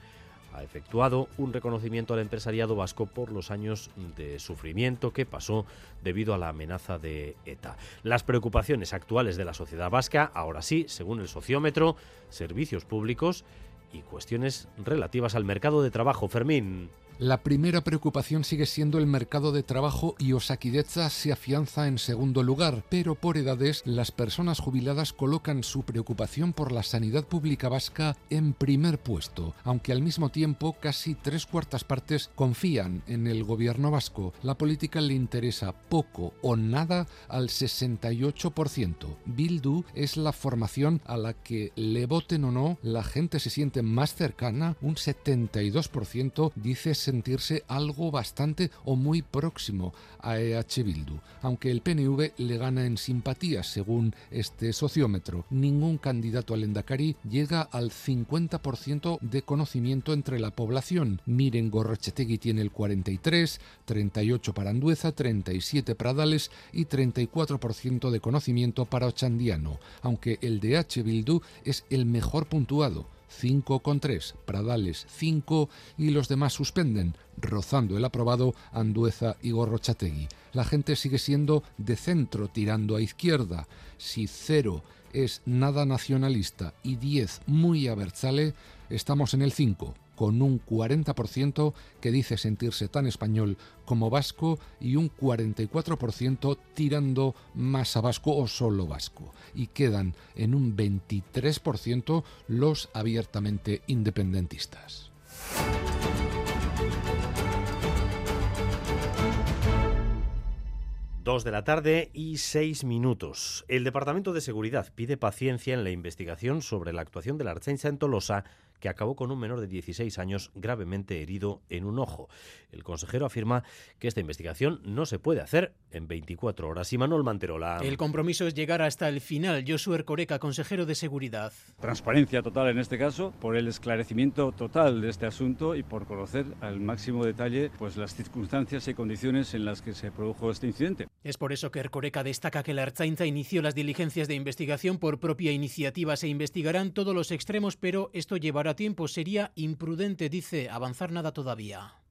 [SPEAKER 1] ha efectuado un reconocimiento al empresariado vasco por los años de sufrimiento que pasó debido a la amenaza de ETA. Las preocupaciones actuales de la sociedad vasca, ahora sí, según el sociómetro, servicios públicos y cuestiones relativas al mercado de trabajo. Fermín.
[SPEAKER 16] La primera preocupación sigue siendo el mercado de trabajo y Osakideza se afianza en segundo lugar, pero por edades las personas jubiladas colocan su preocupación por la sanidad pública vasca en primer puesto, aunque al mismo tiempo casi tres cuartas partes confían en el gobierno vasco. La política le interesa poco o nada al 68%. Bildu es la formación a la que le voten o no, la gente se siente más cercana, un 72% dice sentirse algo bastante o muy próximo a EH Bildu, aunque el PNV le gana en simpatía según este sociómetro. Ningún candidato al Endacari llega al 50% de conocimiento entre la población. Miren Gorrochetegui tiene el 43, 38 para Andueza, 37 para Dales y 34% de conocimiento para Ochandiano, aunque el de H. Bildu es el mejor puntuado 5,3, Pradales 5 y los demás suspenden, rozando el aprobado Andueza y Gorrochategui. La gente sigue siendo de centro tirando a izquierda. Si 0 es nada nacionalista y 10 muy abertzale, estamos en el 5 con un 40% que dice sentirse tan español como vasco y un 44% tirando más a vasco o solo vasco. Y quedan en un 23% los abiertamente independentistas.
[SPEAKER 1] Dos de la tarde y seis minutos. El Departamento de Seguridad pide paciencia en la investigación sobre la actuación de la Archencha en Tolosa que acabó con un menor de 16 años gravemente herido en un ojo. El consejero afirma que esta investigación no se puede hacer en 24 horas. Y Manuel Manterola.
[SPEAKER 55] El compromiso es llegar hasta el final. Josué Ercoreca, consejero de Seguridad.
[SPEAKER 5] Transparencia total en este caso, por el esclarecimiento total de este asunto y por conocer al máximo detalle pues, las circunstancias y condiciones en las que se produjo este incidente.
[SPEAKER 55] Es por eso que Ercoreca destaca que la Arzainza inició las diligencias de investigación por propia iniciativa. Se investigarán todos los extremos, pero esto llevará tiempo. Sería imprudente, dice, avanzar nada todavía.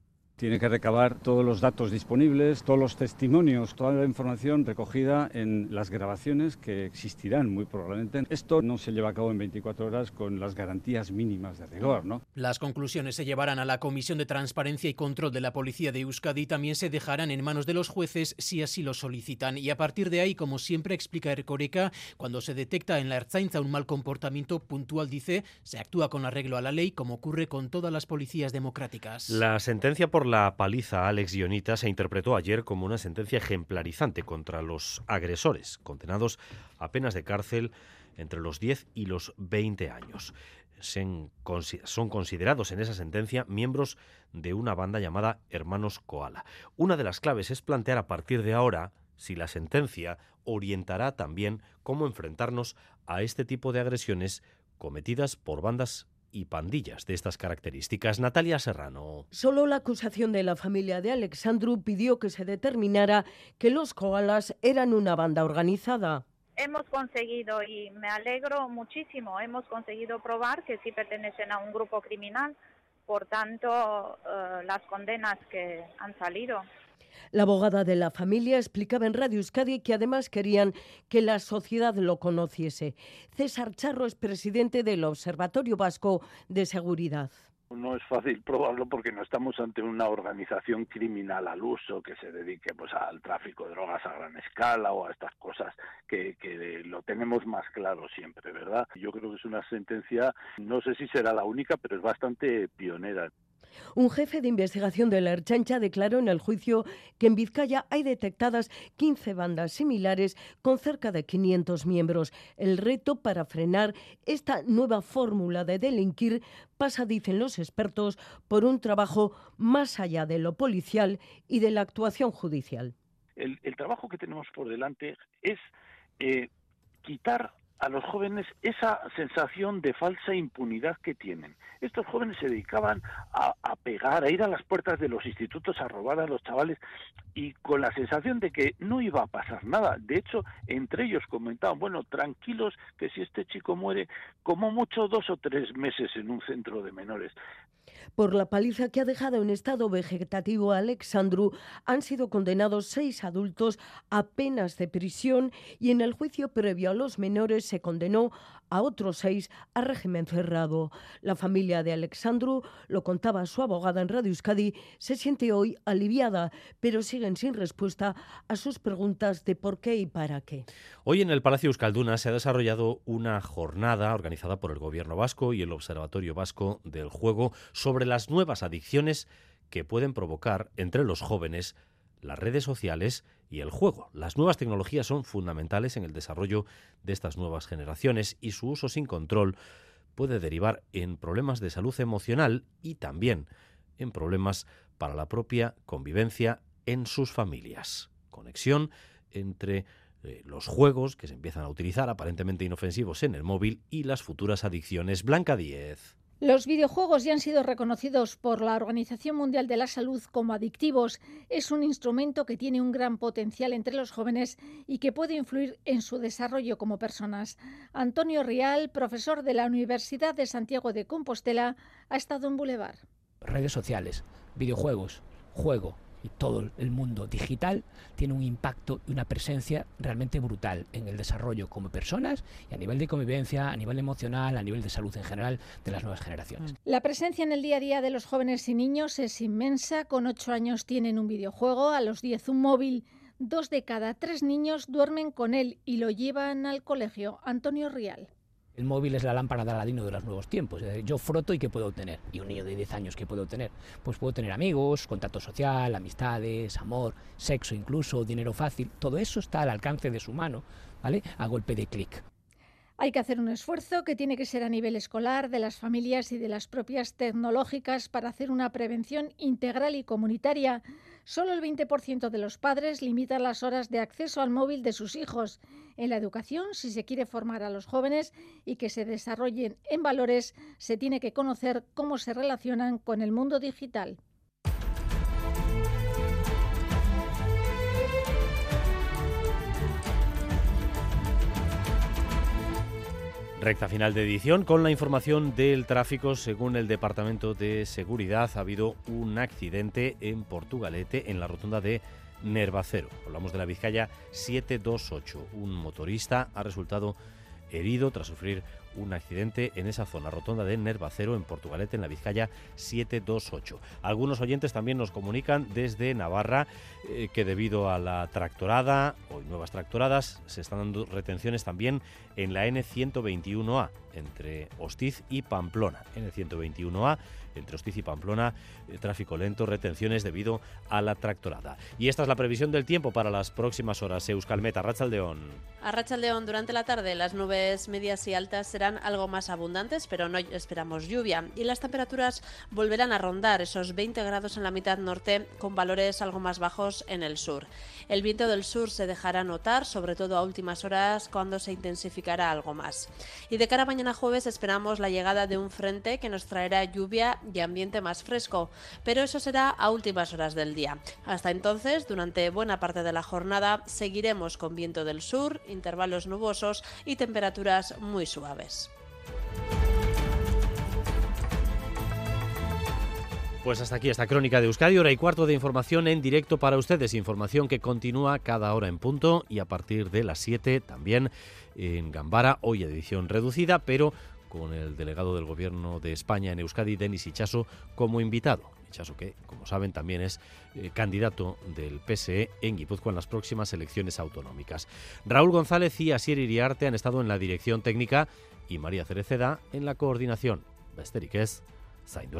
[SPEAKER 5] Tiene que recabar todos los datos disponibles, todos los testimonios, toda la información recogida en las grabaciones que existirán muy probablemente. Esto no se lleva a cabo en 24 horas con las garantías mínimas de rigor, ¿no?
[SPEAKER 55] Las conclusiones se llevarán a la Comisión de Transparencia y Control de la Policía de Euskadi y también se dejarán en manos de los jueces si así lo solicitan. Y a partir de ahí, como siempre explica Ercoreca, cuando se detecta en la Erzainza un mal comportamiento puntual, dice, se actúa con arreglo a la ley como ocurre con todas las policías democráticas.
[SPEAKER 1] La sentencia por la paliza a Alex Ionita se interpretó ayer como una sentencia ejemplarizante contra los agresores, condenados a penas de cárcel entre los 10 y los 20 años. son considerados en esa sentencia miembros de una banda llamada Hermanos Koala. Una de las claves es plantear a partir de ahora si la sentencia orientará también cómo enfrentarnos a este tipo de agresiones cometidas por bandas y pandillas de estas características. Natalia Serrano.
[SPEAKER 8] Solo la acusación de la familia de Alexandru pidió que se determinara que los koalas eran una banda organizada.
[SPEAKER 27] Hemos conseguido, y me alegro muchísimo, hemos conseguido probar que sí pertenecen a un grupo criminal. Por tanto, eh, las condenas que han salido
[SPEAKER 8] la abogada de la familia explicaba en Radio Euskadi que además querían que la sociedad lo conociese. César Charro es presidente del Observatorio Vasco de Seguridad.
[SPEAKER 9] No es fácil probarlo porque no estamos ante una organización criminal al uso que se dedique pues al tráfico de drogas a gran escala o a estas cosas que, que lo tenemos más claro siempre, ¿verdad? Yo creo que es una sentencia, no sé si será la única, pero es bastante pionera.
[SPEAKER 8] Un jefe de investigación de la Erchancha declaró en el juicio que en Vizcaya hay detectadas 15 bandas similares con cerca de 500 miembros. El reto para frenar esta nueva fórmula de delinquir pasa, dicen los expertos, por un trabajo más allá de lo policial y de la actuación judicial.
[SPEAKER 9] El, trabajo que tenemos por delante es eh, quitar a los jóvenes esa sensación de falsa impunidad que tienen. Estos jóvenes se dedicaban a, pegar, a ir a las puertas de los institutos a robar a los chavales y con la sensación de que no iba a pasar nada. De hecho, entre ellos comentaban, bueno, tranquilos que si este chico muere, como mucho dos o tres meses en un centro de menores.
[SPEAKER 8] Por la paliza que ha dejado en estado vegetativo a Alexandru, han sido condenados seis adultos a penas de prisión y en el juicio previo a los menores se condenó a otros seis a régimen cerrado. La familia de Alexandru, lo contaba su abogada en Radio Euskadi, se siente hoy aliviada, pero siguen sin respuesta a sus preguntas de por qué y para qué.
[SPEAKER 1] Hoy en el Palacio Euskalduna se ha desarrollado una jornada organizada por el Gobierno vasco y el Observatorio Vasco del Juego sobre las nuevas adicciones que pueden provocar entre los jóvenes las redes sociales y el juego. Las nuevas tecnologías son fundamentales en el desarrollo de estas nuevas generaciones y su uso sin control puede derivar en problemas de salud emocional y también en problemas para la propia convivencia en sus familias. Conexión entre eh, los juegos que se empiezan a utilizar aparentemente inofensivos en el móvil y las futuras adicciones. Blanca 10.
[SPEAKER 36] Los videojuegos ya han sido reconocidos por la Organización Mundial de la Salud como adictivos. Es un instrumento que tiene un gran potencial entre los jóvenes y que puede influir en su desarrollo como personas. Antonio Rial, profesor de la Universidad de Santiago de Compostela, ha estado en Boulevard.
[SPEAKER 37] Redes sociales, videojuegos, juego, y todo el mundo digital tiene un impacto y una presencia realmente brutal en el desarrollo como personas y a nivel de convivencia, a nivel emocional, a nivel de salud en general de las nuevas generaciones.
[SPEAKER 36] La presencia en el día a día de los jóvenes y niños es inmensa. Con ocho años tienen un videojuego, a los diez un móvil. Dos de cada tres niños duermen con él y lo llevan al colegio. Antonio Rial.
[SPEAKER 37] El móvil es la lámpara de Aladino de los nuevos tiempos. Yo froto y ¿qué puedo obtener? Y un niño de 10 años, ¿qué puedo obtener? Pues puedo tener amigos, contacto social, amistades, amor, sexo incluso, dinero fácil. Todo eso está al alcance de su mano, ¿vale? A golpe de clic.
[SPEAKER 36] Hay que hacer un esfuerzo que tiene que ser a nivel escolar, de las familias y de las propias tecnológicas para hacer una prevención integral y comunitaria. Solo el 20% de los padres limitan las horas de acceso al móvil de sus hijos. En la educación, si se quiere formar a los jóvenes y que se desarrollen en valores, se tiene que conocer cómo se relacionan con el mundo digital.
[SPEAKER 1] Recta final de edición con la información del tráfico. Según el Departamento de Seguridad, ha habido un accidente en Portugalete, en la rotonda de Nervacero. Hablamos de la Vizcaya 728. Un motorista ha resultado herido tras sufrir un accidente en esa zona, rotonda de Nervacero, en Portugalete, en la Vizcaya 728. Algunos oyentes también nos comunican desde Navarra eh, que debido a la tractorada, hoy nuevas tractoradas, se están dando retenciones también en la N121A, entre Hostiz y Pamplona. N121A entre Hostiz y Pamplona, eh, tráfico lento, retenciones debido a la tractorada. Y esta es la previsión del tiempo para las próximas horas. Euskalmeta, Rachaldeón.
[SPEAKER 56] A Rachaldeón, durante la tarde las nubes medias y altas serán algo más abundantes, pero no esperamos lluvia. Y las temperaturas volverán a rondar esos 20 grados en la mitad norte, con valores algo más bajos en el sur. El viento del sur se dejará notar, sobre todo a últimas horas, cuando se intensificará algo más. Y de cara a mañana jueves esperamos la llegada de un frente que nos traerá lluvia y ambiente más fresco, pero eso será a últimas horas del día. Hasta entonces, durante buena parte de la jornada, seguiremos con viento del sur, intervalos nubosos y temperaturas muy suaves.
[SPEAKER 1] Pues hasta aquí esta crónica de Euskadi, hora y cuarto de información en directo para ustedes, información que continúa cada hora en punto y a partir de las 7 también en Gambara, hoy edición reducida, pero con el delegado del Gobierno de España en Euskadi, Denis Ichaso, como invitado. Ichaso que, como saben, también es eh, candidato del PSE en Guipúzcoa en las próximas elecciones autonómicas. Raúl González y Asier Iriarte han estado en la dirección técnica y María Cereceda en la coordinación. Besterik zaindu